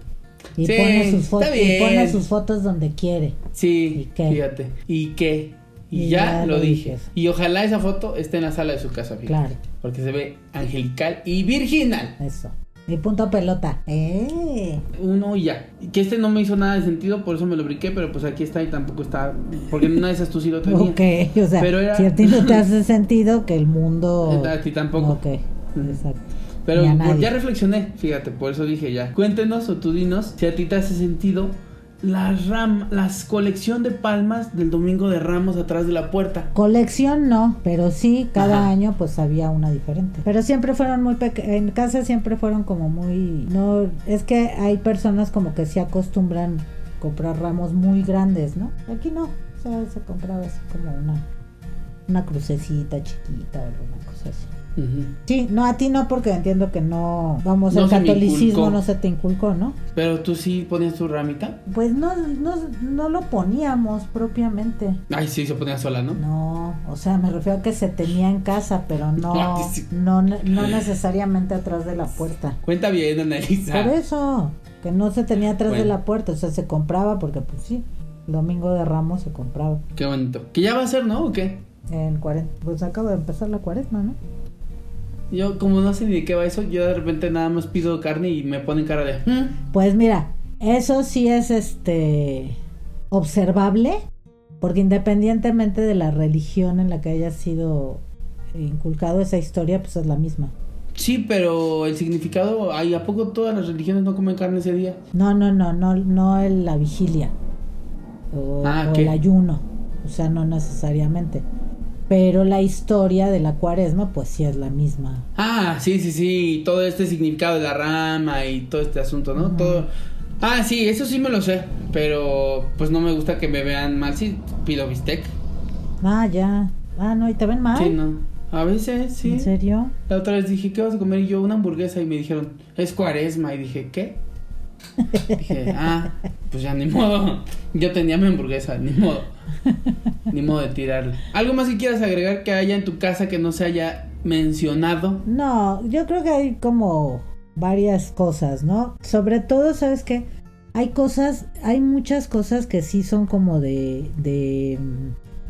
D: Y,
C: Sí,
D: pone, sus fotos, y
C: bien.
D: pone sus fotos donde quiere.
C: Sí,
D: ¿Y qué?
C: fíjate. ¿Y qué? Y,
D: Y
C: ya,
D: ya
C: lo dije. Y ojalá esa foto esté en la sala de su casa, fíjate.
D: Claro,
C: Porque se ve angelical y virginal.
D: eso. Y punto pelota. ¡Eh!
C: Uno y ya. Que este no me hizo nada de sentido, por eso me lo brinqué, pero pues aquí está y tampoco está. Porque una de esas tú sí lo tenías.
D: Ok, o sea,
C: Pero era-
D: si a ti no te hace sentido que el mundo...
C: A ti tampoco.
D: Ok, exacto.
C: Pero ya reflexioné, fíjate, por eso dije ya. Cuéntenos o tú dinos si a ti te hace sentido las ram, las colección de palmas del domingo de Ramos atrás de la puerta.
D: Colección no, pero sí, cada
C: Ajá.
D: año pues había una diferente. Pero siempre fueron muy pequeñas, en casa siempre fueron como muy... No, es que hay personas como que se acostumbran comprar ramos muy grandes, ¿no? Aquí no, o sea, se compraba así como una... una crucecita chiquita o alguna cosa así. Sí, no, a ti no, porque entiendo que no, vamos,
C: No
D: el catolicismo no se te inculcó, ¿no?
C: Pero tú sí ponías tu ramita.
D: Pues no, no, no lo poníamos propiamente.
C: Ay, sí, se ponía sola, ¿no?
D: No, o sea, me refiero a que se tenía en casa, pero no, no, no necesariamente atrás de la puerta.
C: Cuenta bien, Annalisa.
D: Por eso, que no se tenía atrás de la puerta, o sea, se compraba porque pues sí, domingo de Ramos se compraba.
C: Qué bonito. Que ya va a ser, ¿no? ¿O qué?
D: En cuarenta, pues acaba de empezar la cuaresma, ¿no?
C: Yo, como no sé ni de qué va eso, yo de repente nada más pido carne y me ponen cara de. "Mm".
D: Pues mira, eso sí es este observable, porque independientemente de la religión en la que haya sido inculcado esa historia, pues es la misma.
C: Sí, pero el significado. Ay, ¿a poco todas las religiones no comen carne ese día?
D: No, no, no, no, no el- la vigilia o,
C: Ah,
D: el ayuno, o sea, no necesariamente. Pero la historia de la cuaresma, pues sí es la misma.
C: Ah, sí, sí, sí. Todo este significado de la rama y todo este asunto, ¿no? Todo. Ah, sí, eso sí me lo sé. Pero pues no me gusta que me vean mal. Sí, pido bistec.
D: Ah, ya. Ah, no, ¿y te ven mal?
C: Sí, no. A veces, sí.
D: ¿En serio?
C: La otra vez dije, ¿qué vas a comer? Y yo, una hamburguesa. Y me dijeron, es cuaresma. Y dije, ¿qué? dije, ah, pues ya ni modo. Yo tenía mi hamburguesa, ni modo. Ni modo de tirarla. ¿Algo más que quieras agregar que haya en tu casa que no se haya mencionado?
D: No, yo creo que hay como varias cosas, ¿no? Sobre todo, ¿sabes qué? Hay cosas, hay muchas cosas que sí son como de, de,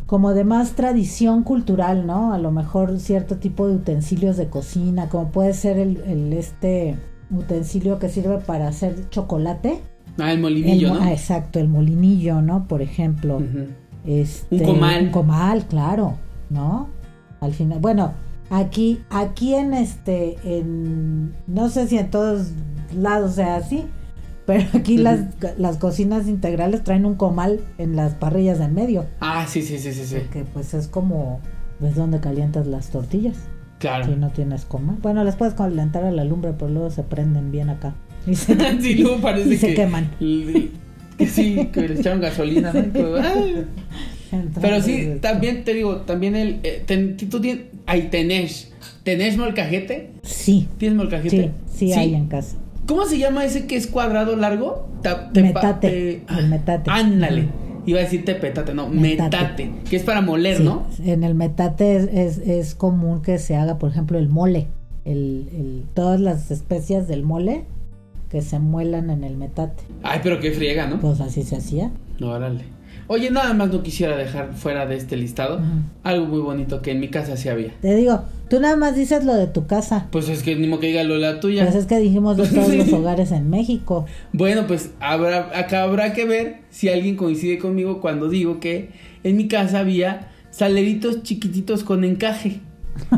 D: como de más tradición cultural, ¿no? A lo mejor cierto tipo de utensilios de cocina, como puede ser el, el este utensilio que sirve para hacer chocolate.
C: Ah, el molinillo,
D: mo-
C: ¿no?
D: ah, exacto, el molinillo, ¿no? Por ejemplo. Este,
C: Un comal.
D: Un comal, claro, ¿no? Al final, bueno, aquí, aquí en este, en, no sé si en todos lados sea así, pero aquí las, las cocinas integrales traen un comal en las parrillas de en medio,
C: Ah, sí, sí, sí, sí, sí.
D: que pues es como, es donde calientas las tortillas,
C: Claro.
D: si no tienes comal. Bueno, las puedes calentar a la lumbre, pero luego se prenden bien acá. Y se,
C: sí, luego parece
D: y se
C: que...
D: queman.
C: Que sí, que le echaron gasolina, ¿no? Ah. Pero sí,
D: Entonces,
C: también te digo, también el... eh, ten- tú tienes... Ahí tenés. ¿Tenés molcajete?
D: Sí,
C: ¿Tienes
D: sí,
C: molcajete?
D: sí, hay en casa.
C: ¿Cómo se llama ese que es cuadrado largo? Ta-
D: Metate,
C: te-
D: el metate.
C: Ándale. Iba a decir tepetate, no,
D: Metate.
C: metate. Que es para moler,
D: Sí,
C: ¿no?
D: En el metate es, es, es común que se haga, por ejemplo, el mole. El, el- todas las especias del mole que se muelan en el metate.
C: Ay, pero qué friega, ¿no?
D: Pues así se hacía.
C: No, órale. Oye, nada más no quisiera dejar fuera de este listado algo muy bonito que en mi casa sí había.
D: Te digo, tú nada más dices lo de tu casa.
C: Pues es que ni modo que diga lo de la tuya.
D: Pues es que dijimos de todos los hogares en México.
C: Bueno, pues habrá, acá habrá que ver si alguien coincide conmigo cuando digo que en mi casa había saleritos chiquititos con encaje.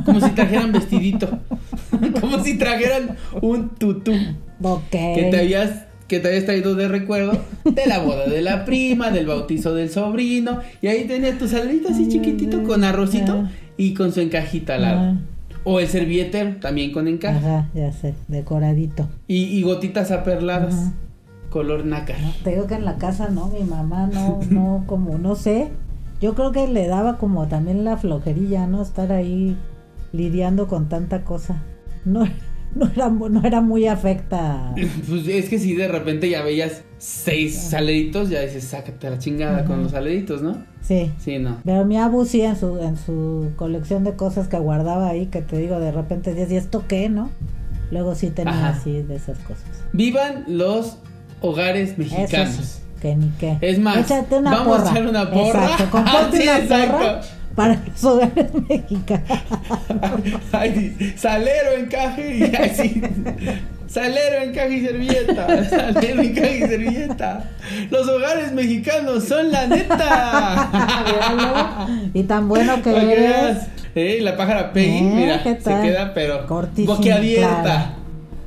C: Como si trajeran vestidito. como si trajeran un tutú.
D: Ok.
C: Que te habías que te habías traído de recuerdo de la boda de la prima, del bautizo del sobrino. Y ahí tenía tu salerito así chiquitito con arrocito y con su encajita al lado.
D: Ajá,
C: O el servieter también con encaje.
D: Ajá, ya sé, decoradito.
C: Y, y gotitas aperladas.
D: Ajá.
C: Color nácar.
D: No, te digo que en la casa no, mi mamá no, no, como, no sé. Yo creo que le daba como también la flojerilla, ¿no? Estar ahí lidiando con tanta cosa. No, no, era, no era muy afecta.
C: Pues es que si de repente ya veías seis saleritos, ya dices, sácate la chingada con los saleritos, ¿no?
D: Sí.
C: Sí, no.
D: Pero mi abu sí, en su, en su colección de cosas que guardaba ahí, que te digo, de repente decías, ¿y esto qué, no? Luego sí tenía
C: Ajá.
D: así de esas cosas.
C: Vivan los hogares
D: Eso
C: mexicanos.
D: sí, que ni qué.
C: Es más,
D: Échate una
C: vamos a echar una porra.
D: Exacto, comparte
C: Sí,
D: una
C: exacto.
D: porra para los hogares mexicanos.
C: Ay, salero, encaje y así. Salero, encaje y servilleta. Salero, encaje y servilleta. Los hogares mexicanos son la neta.
D: Y tan bueno que eres.
C: Eh, la pájara Peggy,
D: Eh,
C: mira,
D: ¿qué
C: se queda pero boquiabierta.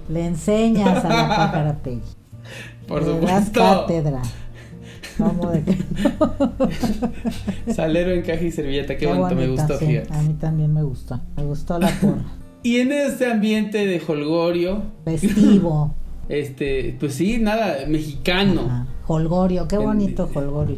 D: Le enseñas a la pájara Peggy.
C: Por
D: Le das
C: supuesto.
D: cátedra.
C: Salero, encaje y servilleta, qué, bonito, me gustó,
D: sí,
C: fíjate.
D: A mí también me gustó. Me gustó la porra.
C: Y en este ambiente de holgorio,
D: Festivo.
C: este, pues sí, nada, mexicano.
D: Ajá. Holgorio, qué bonito. Holgorio.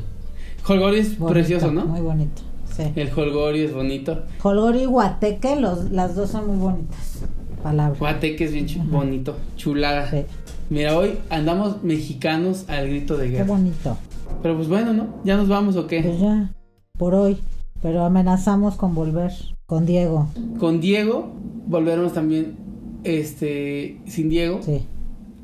C: Holgorio es
D: Bonito,
C: precioso, ¿no?
D: Muy bonito. Sí.
C: El holgorio es bonito.
D: Holgorio y guateque, los, las dos son muy bonitas palabras.
C: Guateque es bien bonito. Chulada.
D: Sí.
C: Mira, hoy andamos mexicanos al grito de
D: Qué
C: guerra.
D: bonito.
C: Pero pues bueno, ¿no? ¿Ya nos vamos o qué?
D: Pues ya, por hoy. Pero amenazamos con volver con Diego.
C: Con Diego volveremos también, este, sin Diego.
D: Sí.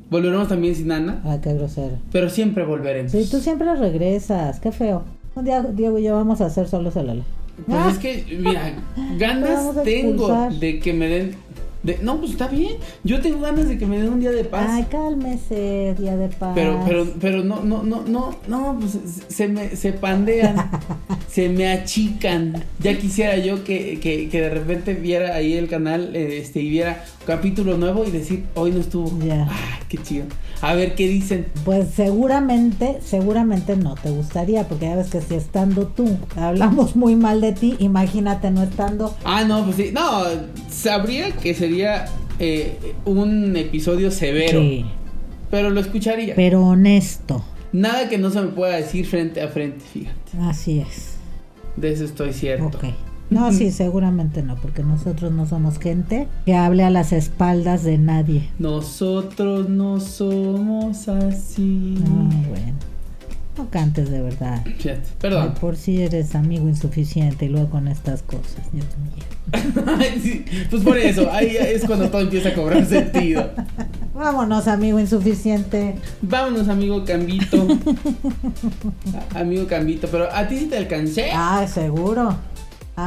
C: Volveremos también sin Ana.
D: Ay, qué grosero.
C: Pero siempre volveremos.
D: Sí, tú siempre regresas. Qué feo. Un día Diego y yo vamos a hacer solos el ala.
C: Pues
D: Ah.
C: es que, mira, ganas tengo de que me den. De, no, pues está bien. Yo tengo ganas de que me den un día de paz.
D: Ay, cálmese, día de paz.
C: Pero, pero, pero no, no, no, no, no, pues se me, se pandean, se me achican. Ya quisiera yo que, que, que de repente viera ahí el canal, este, y viera capítulo nuevo y decir, hoy no estuvo.
D: Ya.
C: Ay, qué chido. A ver qué dicen.
D: Pues seguramente, seguramente no te gustaría, porque ya ves que si estando tú hablamos muy mal de ti, imagínate no estando.
C: Ah, no, pues sí. No, sabría que sería eh, un episodio severo,
D: Sí,
C: pero lo escucharía.
D: pero honesto.
C: Nada que no se me pueda decir frente a frente, fíjate.
D: Así es.
C: De eso estoy cierto.
D: Ok. No, sí, seguramente no, porque nosotros no somos gente que hable a las espaldas de nadie.
C: Nosotros no somos así.
D: Ay, bueno. No cantes de verdad.
C: Perdón.
D: por si eres amigo insuficiente y luego con estas cosas, Dios mío.
C: Sí, pues por eso, ahí es cuando todo empieza a cobrar sentido.
D: Vámonos, amigo insuficiente.
C: Vámonos, amigo Cambito. Amigo Cambito, pero a ti sí te alcancé.
D: Ah, seguro.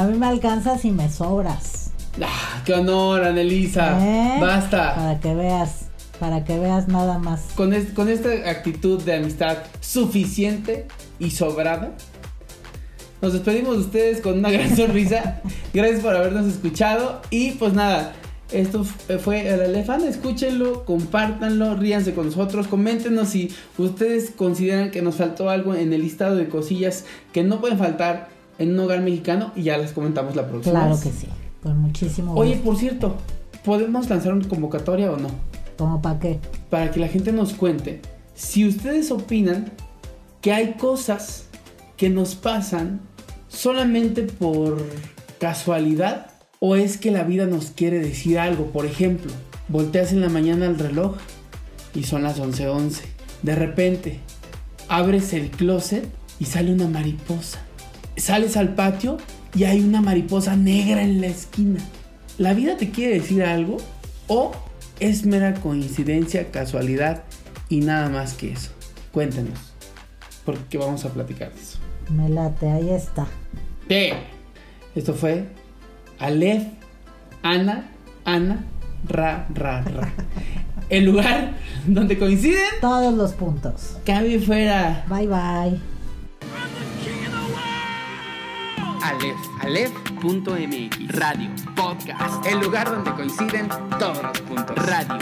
D: A mí me alcanzas y me sobras.
C: Ah, qué honor, Anelisa.
D: ¿Eh?
C: Basta.
D: Para que veas, para que veas nada más.
C: Con, es- con esta actitud de amistad suficiente y sobrada, nos despedimos de ustedes con una gran sonrisa. Gracias por habernos escuchado. Y pues nada, esto f- fue el elefante. Escúchenlo, compártanlo, ríanse con nosotros. Coméntenos si ustedes consideran que nos faltó algo en el listado de cosillas que no pueden faltar en un hogar mexicano. Y ya les comentamos la próxima.
D: Claro
C: vez.
D: que sí. Con muchísimo
C: Oye,
D: gusto.
C: por cierto, ¿podemos lanzar una convocatoria o no?
D: ¿Cómo para qué?
C: para que la gente nos cuente si ustedes opinan que hay cosas que nos pasan solamente por casualidad o es que la vida nos quiere decir algo. Por ejemplo, volteas en la mañana al reloj y son las 11:11. De repente, abres el closet y sale una mariposa. Sales al patio y hay una mariposa negra en la esquina. ¿La vida te quiere decir algo? ¿O es mera coincidencia, casualidad y nada más que eso? Cuéntenos. Porque vamos a platicar de eso.
D: Me late, ahí está.
C: Bien. Esto fue Aleph, Ana, Ana, Ra, Ra, Ra. El lugar donde coinciden.
D: Todos los puntos.
C: Cambio fuera.
D: Bye bye.
A: Aleph, Aleph,
B: Punto MX Radio Podcast.
A: El lugar donde coinciden todos los puntos.
B: Radio